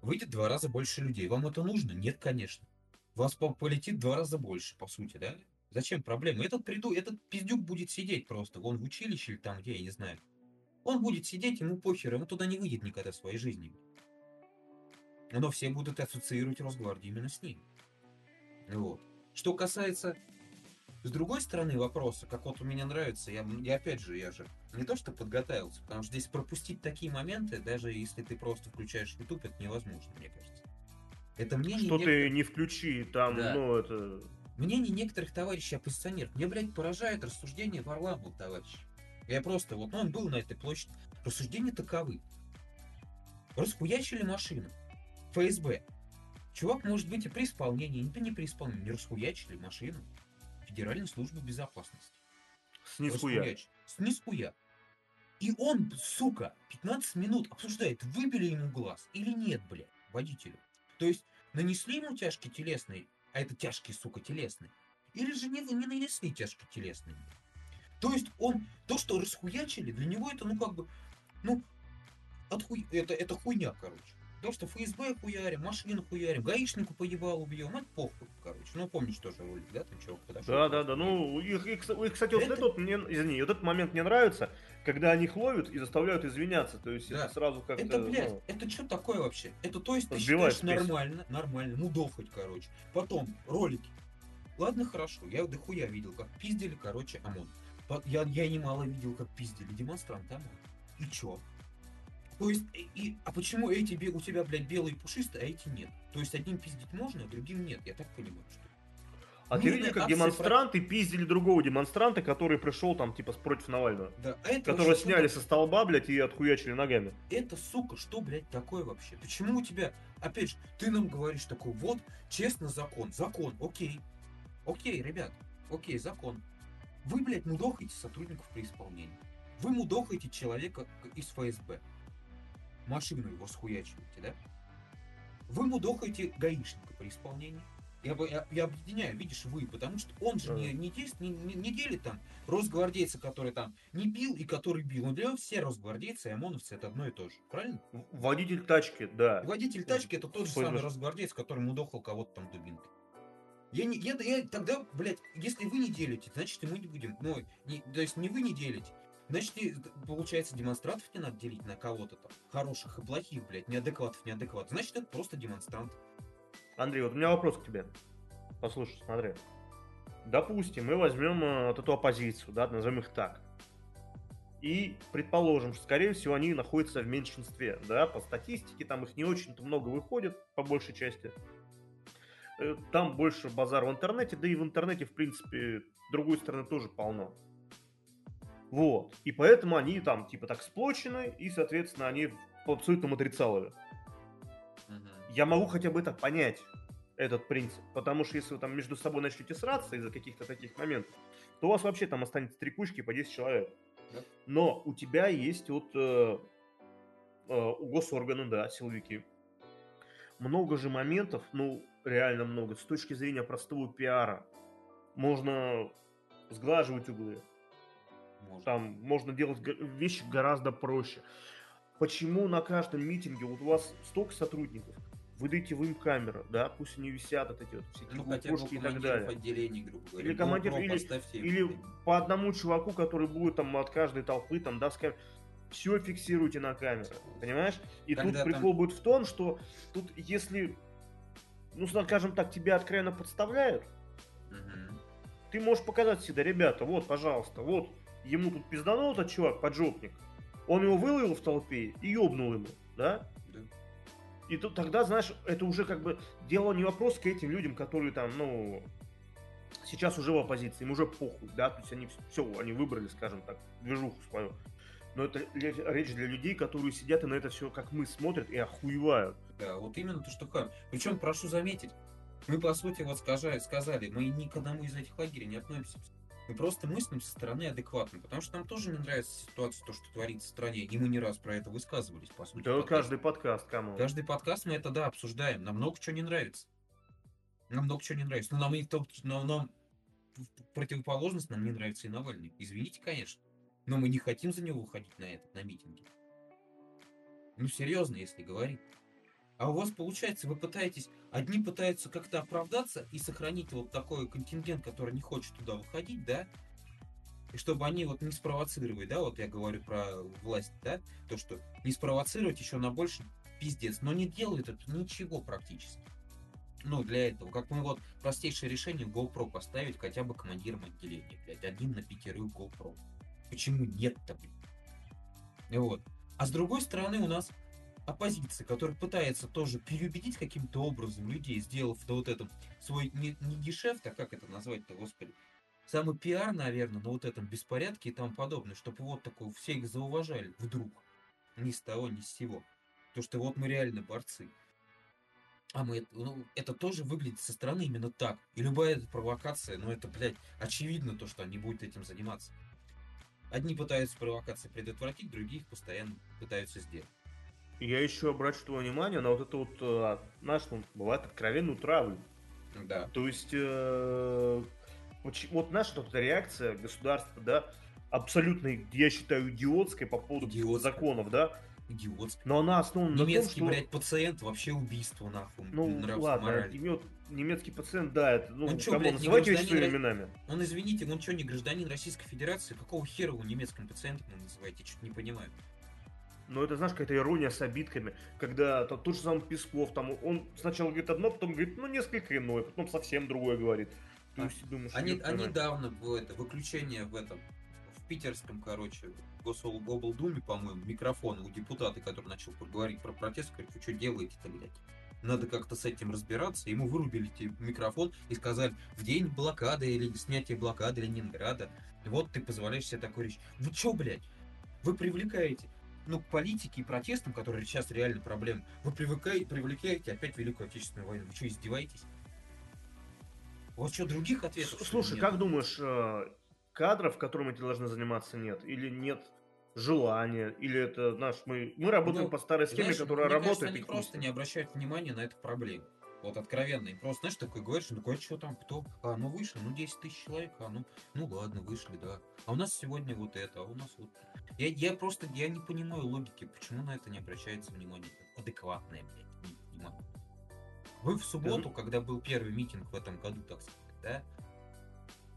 Выйдет два раза больше людей. Вам это нужно? Нет, конечно. Вас по- полетит два раза больше, по сути, да? Зачем проблема? Этот приду, этот пиздюк будет сидеть просто. Вон в училище или там где, я не знаю. Он будет сидеть, ему похер, ему туда не выйдет никогда в своей жизни. Но все будут ассоциировать Росгвардию именно с ним. Вот. Что касается с другой стороны вопроса, как вот у меня нравится, я, я опять же, я же не то что подготовился, потому что здесь пропустить такие моменты, даже если ты просто включаешь YouTube, это невозможно, мне кажется. Это мнение, Что нек- ты не включи, там, Да. ну, это... мнение некоторых товарищей оппозиционеров. Мне, блядь, поражает рассуждение Варламова, товарищ. Я просто, вот ну, он был на этой площади. Рассуждения таковы. Расхуячили машину. ФСБ. Чувак может быть и при исполнении, не, не при исполнении. Не расхуячили машину. Федеральной службы безопасности. С нихуя. С нихуя. И он, сука, 15 минут обсуждает, выбили ему глаз или нет, блядь, водителю. То есть нанесли ему тяжкие телесные, а это тяжкие, сука, телесные. Или же не, не нанесли тяжкие телесные. То есть он, то, что расхуячили, для него это, ну, как бы, ну, отхуй, это, это хуйня, короче. То, что ФСБ хуярим, машину хуярим, гаишнику поебал убьем, это похуй, короче. Ну, помнишь тоже ролик, да, там чувак подошел. Да, да, да. Ну, их, их, их, кстати, вот Это- этот, мне, извини, вот этот момент мне нравится, когда они их ловят и заставляют извиняться. То есть Да. это сразу как-то. Это, блядь, ну, это что такое вообще? Это то есть ты Сбивает считаешь спесь. нормально, нормально, ну дохать, короче. Потом ролики. Ладно, хорошо, я дохуя видел, как пиздили, короче, ОМОН. Я, я немало видел, как пиздили демонстранты ОМОН. И чё? То есть, и, и- а почему эти у тебя, блядь, белые пушистые, а эти нет? То есть одним пиздить можно, а другим нет, я так понимаю, что. А ты видел, как демонстранты пиздили другого демонстранта, который пришел там, типа, против Навального? Да, это Которого что сняли со столба, блядь, и отхуячили ногами. это, сука, что, блядь, такое вообще? Почему у тебя, опять же, ты нам говоришь такой, вот, честно, закон, закон, окей, окей, ребят, окей, закон. Вы, блядь, мудохаете сотрудников при исполнении. Вы мудохаете человека из ФСБ. Машину его схуячиваете, да? Вы мудохаете гаишника при исполнении. Я, я, я объединяю, видишь, вы, потому что он же не, не, действ- не, не- не делит там росгвардейца, который там не бил и который бил. Он для него все росгвардейцы и ОМОНовцы это одно и то же. Правильно? Водитель тачки, да. Водитель тачки это тот же Ой, самый росгвардеец, который мудохал кого-то там дубинкой. Я не, я, я тогда, блядь, если вы не делите, значит и мы не будем. Ну, не- то есть не вы не делите. Значит, и, получается, демонстрантов не надо делить на кого-то там. Хороших и плохих, блядь, неадекватов, неадекватов. Значит, это просто демонстрант. Андрей, вот у меня вопрос к тебе. Послушай, смотри. Допустим, мы возьмем э, вот эту оппозицию, да, назовем их так. И предположим, что, скорее всего, они находятся в меньшинстве, да, по статистике, там их не очень-то много выходит, по большей части. Э, Там больше базар в интернете, да и в интернете, в принципе, другой стороны, тоже полно. Вот. И поэтому они там, типа, так сплочены, и, соответственно, они в абсолютном отрицалове я могу хотя бы это понять, этот принцип. Потому что если вы там между собой начнете сраться из-за каких-то таких моментов, то у вас вообще там останется три кучки по 10 человек. Да. Но у тебя есть вот э, э, у госоргана, да, силовики. Много же моментов, ну, реально много, с точки зрения простого пиара. Можно сглаживать углы, Может. там можно делать вещи гораздо проще. Почему на каждом митинге вот у вас столько сотрудников, выдайте в им камеры, да, пусть они висят, от эти вот всякие Ну, лукошки и так далее. отделений, грубо говоря. Или командир- GoPro или- Или по одному чуваку, который будет там от каждой толпы, там, да, с все фиксируйте на камеры, понимаешь? И Когда тут там- прикол будет в том, что тут если, ну, скажем так, тебя откровенно подставляют, Мгм. ты можешь показать всегда, ребята, вот, пожалуйста, вот, ему тут пизданул этот чувак, поджопник, он его выловил в толпе и ёбнул ему, да? Да. И тут тогда, знаешь, это уже как бы дело не вопрос к этим людям, которые там, ну, сейчас уже в оппозиции, им уже похуй, да, то есть они все, они выбрали, скажем так, движуху свою. Но это речь для людей, которые сидят и на это все, как мы, смотрят и охуевают. Да, вот именно то, что Хам. Причем, прошу заметить, мы, по сути, вот скажа- сказали, мы ни к одному из этих лагерей не относимся. Мы просто мыслим со стороны адекватно, потому что нам тоже не нравится ситуация, то, что творится в стране, и мы не раз про это высказывались, по сути. Да в подкасте. каждый подкаст, кому. Каждый подкаст мы это, да, обсуждаем. Нам много чего не нравится. Нам много чего не нравится. Но нам, и то- но нам противоположность нам не нравится и Навальный. Извините, конечно. Но мы не хотим за него выходить на этот, на митинги. Ну, серьезно, если говорить. А у вас получается, вы пытаетесь, одни пытаются как-то оправдаться и сохранить вот такой контингент, который не хочет туда выходить, да? И чтобы они вот не спровоцировали, да, вот я говорю про власть, да, то, что не спровоцировать еще на больше пиздец, но не делают это ничего практически. Ну, для этого, как мы вот простейшее решение GoPro поставить хотя бы командиром отделения, блядь, один на пятерых GoPro. Почему нет-то, блядь? Вот. А с другой стороны у нас оппозиция, которая пытается тоже переубедить каким-то образом людей, сделав да, вот этом свой не, не гешефт, а как это назвать-то, господи, самый пиар, наверное, на вот этом беспорядке и тому подобное, чтобы вот такое все их зауважали вдруг. Ни с того, ни с сего. То, что вот мы реально борцы. А мы, ну, это тоже выглядит со стороны именно так. И любая эта провокация, ну это, блядь, очевидно то, что они будут этим заниматься. Одни пытаются провокации предотвратить, другие их постоянно пытаются сделать. Я еще обращу твое внимание на вот это вот, э, знаешь, ну, бывает откровенную травлю. Да. То есть, э, вот, наша вот эта реакция государства, да, абсолютно, я считаю, идиотской по поводу Идиотская. законов, да, Идиотская. но она основана Немецкий, на том, что... блядь, пациент вообще убийство, нахуй. Ну, ладно, морали. имет немецкий пациент, да, это, ну, Он кому блядь, называйте вещи своими именами. Он, извините, он что, не гражданин Российской Федерации? Какого хера вы немецким пациентом называете? Чуть не понимаю. Но это, знаешь, какая-то ирония с обидками, когда то- тот же самый Песков, там, он сначала говорит одно, потом говорит, ну, несколько иное, потом совсем другое говорит. То А, думаешь, не- ёпта а мать. недавно было это выключение в этом, в питерском, короче, Гособлдуме, по-моему, микрофона у депутата, который начал говорить про протест, говорит, вы что делаете-то, блядь? Надо как-то с этим разбираться. Ему вырубили микрофон и сказали, в день блокады или снятия блокады Ленинграда, вот ты позволяешь себе такую речь. Вы что, блядь? Вы привлекаете ну, к политике и протестам, которые сейчас реально проблемы, вы привыкаете, привлекаете опять Великую Отечественную войну. Вы что, издеваетесь? Вас что, других ответов? Слушай, как думаешь, э, кадров, которыми эти должны заниматься, нет? Или нет желания? Или это, знаешь, мы, мы работаем Ну, по старой схеме, Знаешь, которая работает, кажется, они просто не обращают внимания на эту проблему. Вот откровенно. И просто, знаешь, такой говоришь, ну такой, что там, кто? А, ну вышли, ну 10 тысяч человек, а ну, ну ладно, вышли, да. А у нас сегодня вот это, а у нас вот... Я, я просто, я не понимаю логики, почему на это не обращается внимание. Адекватное, блядь, не. Вы в субботу, когда был первый митинг в этом году, так сказать, да,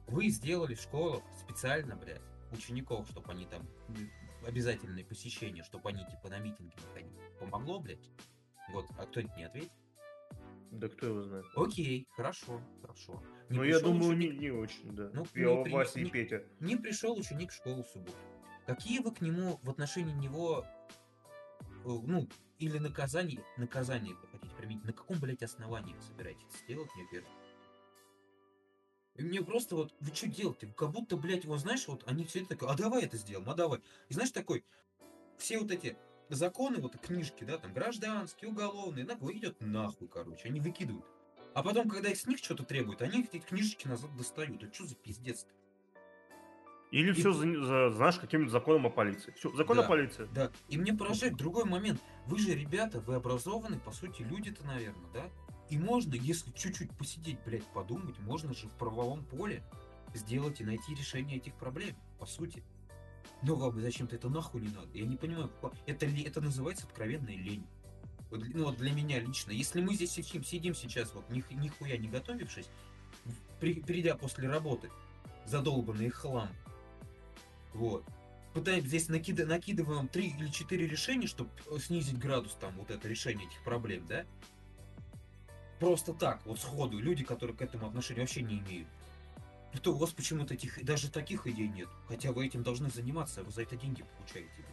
вы сделали в школах специально, блядь, учеников, чтобы они там м, обязательное посещение, чтобы они типа на митинги выходили. Помогло, блядь? Вот, а кто-нибудь не ответит? Да кто его знает. Окей, хорошо, хорошо. Не Но я пришел думаю, ученик- не, не очень, да. Ну, я не Вася не- и Петя. Не пришел ученик в школу субботу. Какие вы к нему в отношении него, э, ну, или наказание, наказание вы хотите применить, на каком, блядь, основании вы собираетесь сделать, мне первое? И мне просто вот, вы что делаете? Как будто, блядь, вот знаешь, вот они все это такое, а давай это сделаем, а давай. И знаешь, такой, все вот эти законы, вот книжки, да, там, гражданские, уголовные, нахуй, идет нахуй, короче, они выкидывают. А потом, когда с них что-то требуют, они эти книжечки назад достают. Это что за пиздец Или И- все, за, знаешь, каким-нибудь законом о полиции. Все, закон Да. о полиции. Да, и мне поражает другой момент. Вы же, ребята, вы образованные, по сути, люди-то, наверное, да? И можно, если чуть-чуть посидеть, блядь, подумать, можно же в правовом поле сделать и найти решение этих проблем, по сути. Но вам зачем-то это нахуй не надо. Я не понимаю, это, это называется откровенная лень. Вот, ну вот для меня лично. Если мы здесь сидим, сидим сейчас, вот них, нихуя не готовившись, при- придя после работы, задолбанный хлам, вот, пытаемся здесь накида- накидываем три или четыре решения, чтобы снизить градус там вот это решение этих проблем, да? Просто так, вот сходу, люди, которые к этому отношения вообще не имеют. И то у вас почему-то этих, даже таких идей нет. Хотя вы этим должны заниматься, а вы за это деньги получаете.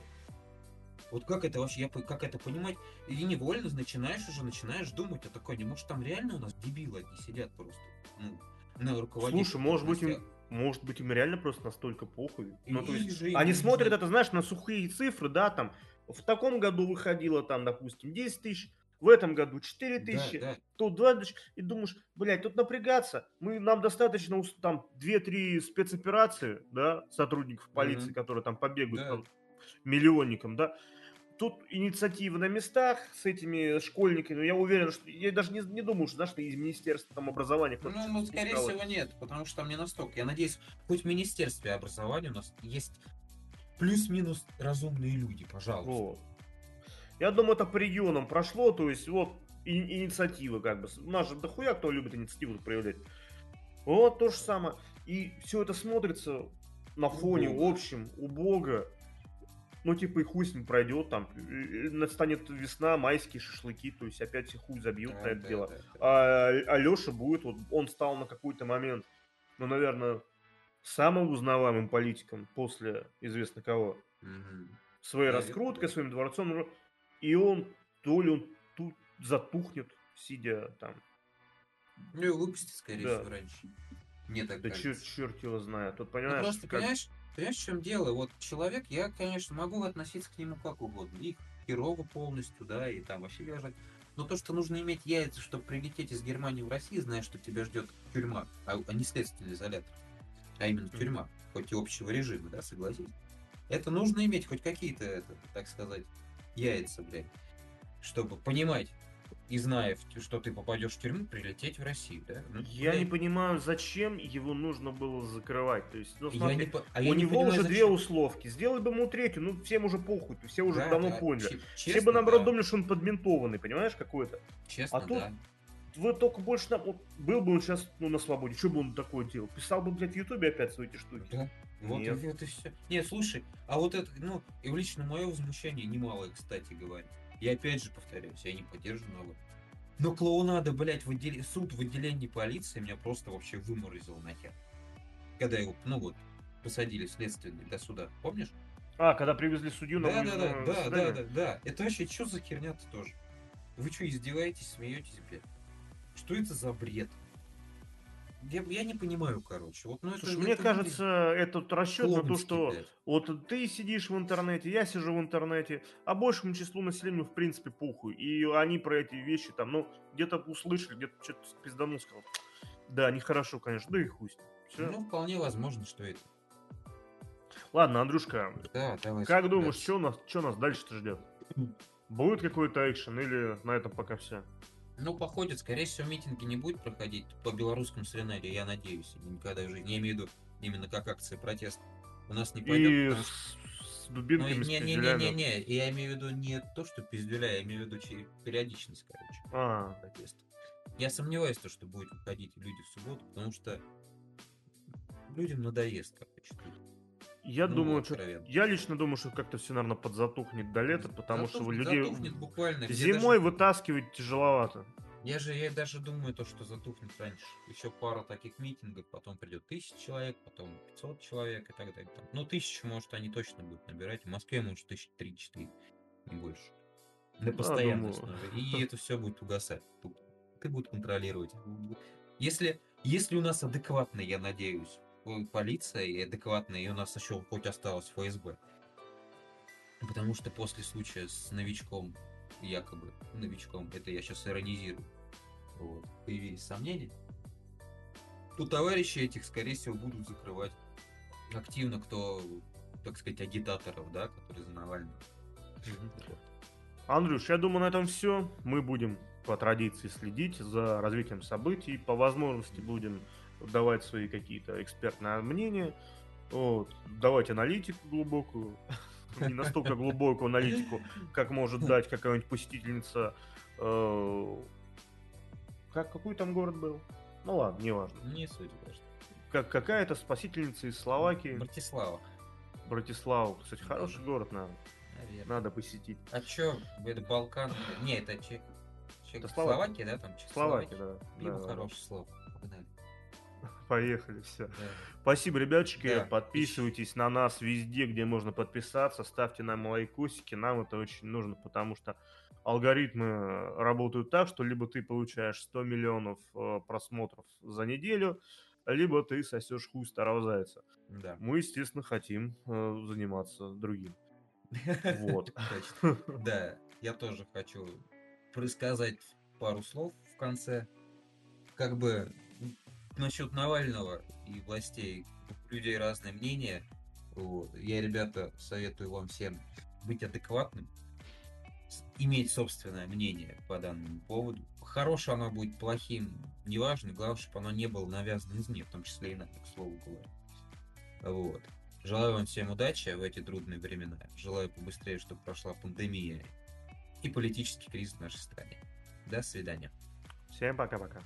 Вот как это вообще, я, как это понимать? И невольно начинаешь уже, начинаешь думать, а такой, не может там реально у нас дебилы одни сидят просто. Ну, на руководителях. Слушай, может быть, им, может быть, им реально просто настолько похуй. Ну, то есть, же они смотрят знаю. это, знаешь, на сухие цифры, да, там, в таком году выходило, там, допустим, 10 тысяч, в этом году 4 Да, тысячи, да. тут 2 тысячи, и думаешь, блядь, тут напрягаться, мы, нам достаточно там 2-3 спецоперации, да, сотрудников полиции, Мгм. которые там побегают Да. там, миллионникам, да, тут инициатива на местах с этими школьниками, я уверен, что, я даже не, не думаю, что, знаешь, из Министерства там образования Ну, ну, скорее спускалось. всего, нет, потому что там не настолько. Я надеюсь, хоть в Министерстве образования у нас есть плюс-минус разумные люди, пожалуйста. Вот. Я думаю, это регионам прошло, то есть вот и- инициатива как бы. У нас же дохуя кто любит инициативу проявлять. Вот то же самое. И все это смотрится на фоне Убого. общем, убого. Ну, типа, и хуй с ним пройдет, там, настанет весна, майские шашлыки, то есть опять все хуй забьют Да, на это да, дело. да, да. А, Алеша будет, вот он стал на какой-то момент, ну, наверное, самым узнаваемым политиком после известно кого Мгм. своей Да, раскруткой, да. своим дворцом, и он, то ли он тут затухнет, сидя там. Ну и выпустить, скорее Да. всего, раньше. Мне так Да кажется. черт, его знает. Тут Ну, понимаешь, просто, как- понимаешь, понимаешь, в чем дело? Вот человек, я, конечно, могу относиться к нему как угодно. И херово полностью, да, и там вообще лежать. Но то, что нужно иметь яйца, чтобы прилететь из Германии в Россию, зная, что тебя ждет тюрьма, а, а не следственный изолятор, а именно тюрьма, хоть и общего режима, да, согласись. Это нужно иметь хоть какие-то, это, так сказать, яйца, блядь, чтобы понимать и зная, что ты попадешь в тюрьму, прилететь в Россию, да? Ну, я не понимаю, зачем его нужно было закрывать. То есть, ну, смотри, по... а у него понимаю, уже зачем. две условки. Сделай бы ему третью, ну всем уже похуй, все уже да, давно да. поняли. Честно, все бы наоборот да. думали, что он подментованный, понимаешь, какой-то. Честно, а тут да. Вы только больше на... был бы он сейчас ну, на свободе, что бы он такое делал? Писал бы, блядь, в Ютубе опять свои эти штуки. Да. Вот Нет. это все. Нет, слушай, а вот это, ну, и лично мое возмущение немалое, кстати говоря. Я опять же повторяюсь, я не поддерживаю новое. Но клоунада, блядь, в отдел... суд в отделении полиции меня просто вообще выморозил нахер. Когда его, ну вот, посадили следственный до суда, помнишь? А, когда привезли судью на да, да, да, да, да, да, да. Это вообще что за херня-то тоже? Вы что, издеваетесь, смеетесь, блядь? Что это за бред? Я, я не понимаю, короче. Вот, ну, это, Слушай, это, мне это кажется, этот расчет на то, что блядь. вот ты сидишь в интернете, я сижу в интернете, а большему числу населения в принципе похуй. И они про эти вещи там, ну, где-то услышали, где-то что-то пизданул, сказал. Да, нехорошо, конечно, да и хуй Все. Ну, вполне возможно, что это. Ладно, Андрюшка, да, давай как думаешь, что нас, что нас дальше-то ждет? Будет какой-то экшен или на этом пока все? Ну, походит, скорее всего, митинги не будет проходить по белорусскому сценарию, я надеюсь. Никогда уже не имею в виду именно как акция протеста. У нас не пойдет, и потому что... с дубинками, ну, не, не, не, не, не, я имею в виду не то, что пиздюля, я имею в виду периодичность, короче. А. Протеста. Я сомневаюсь, то, что будет выходить люди в субботу, потому что людям надоест, короче. Я ну, думаю, что, я лично думаю, что как-то все, наверное, подзатухнет до лета, потому затухнет, что людей буквально. Зимой даже... вытаскивать тяжеловато. Я же я даже думаю, то, что затухнет раньше. Еще пара таких митингов, потом придет тысяча человек, потом 500 человек и так далее. Там. Ну, тысячу, может, они точно будут набирать. В Москве, может, тысяч три-четыре, не больше. На постоянной да, основе. И это все будет угасать. Ты будешь контролировать. Если, если у нас адекватно, я надеюсь, полиция и адекватная, и у нас еще хоть осталось ФСБ. Потому что после случая с новичком, якобы новичком, это я сейчас иронизирую, вот, появились сомнения, то товарищи этих, скорее всего, будут закрывать активно, кто, так сказать, агитаторов, да, которые за Навального. Андрюш, я думаю, на этом все. Мы будем по традиции следить за развитием событий. По возможности будем давать свои какие-то экспертные мнения, вот, давать аналитику глубокую, не настолько глубокую аналитику, как может дать какая-нибудь посетительница. Э, как, какой там город был? Ну ладно, неважно. Не суть, конечно. Как, какая-то спасительница из Словакии. Братислава. Братислава. Кстати, хороший город, наверное. Наверное. Надо посетить. А чё, это Балкан? Не, это Чех. Это Словакия, да, там Словакия, да. Мимо да, хорошее да. слово. Поехали, все. Да. Спасибо, ребятчики. Да. Подписывайтесь на нас везде, где можно подписаться. Ставьте нам лайкосики. Нам это очень нужно, потому что алгоритмы работают так, что либо ты получаешь 100 миллионов э, просмотров за неделю, либо ты сосешь хуй старого зайца. Да. Мы, естественно, хотим э, заниматься другим. Вот. Да, я тоже хочу сказать пару слов в конце. Как бы насчет Навального и властей у людей разные мнения. Вот. Я, ребята, советую вам всем быть адекватным, иметь собственное мнение по данному поводу. Хорошее оно будет, плохим, неважно, главное, чтобы оно не было навязано извне, в том числе и нам, к слову говоря. Вот. Желаю вам всем удачи в эти трудные времена. Желаю побыстрее, чтобы прошла пандемия и политический кризис в нашей стране. До свидания. Всем пока-пока.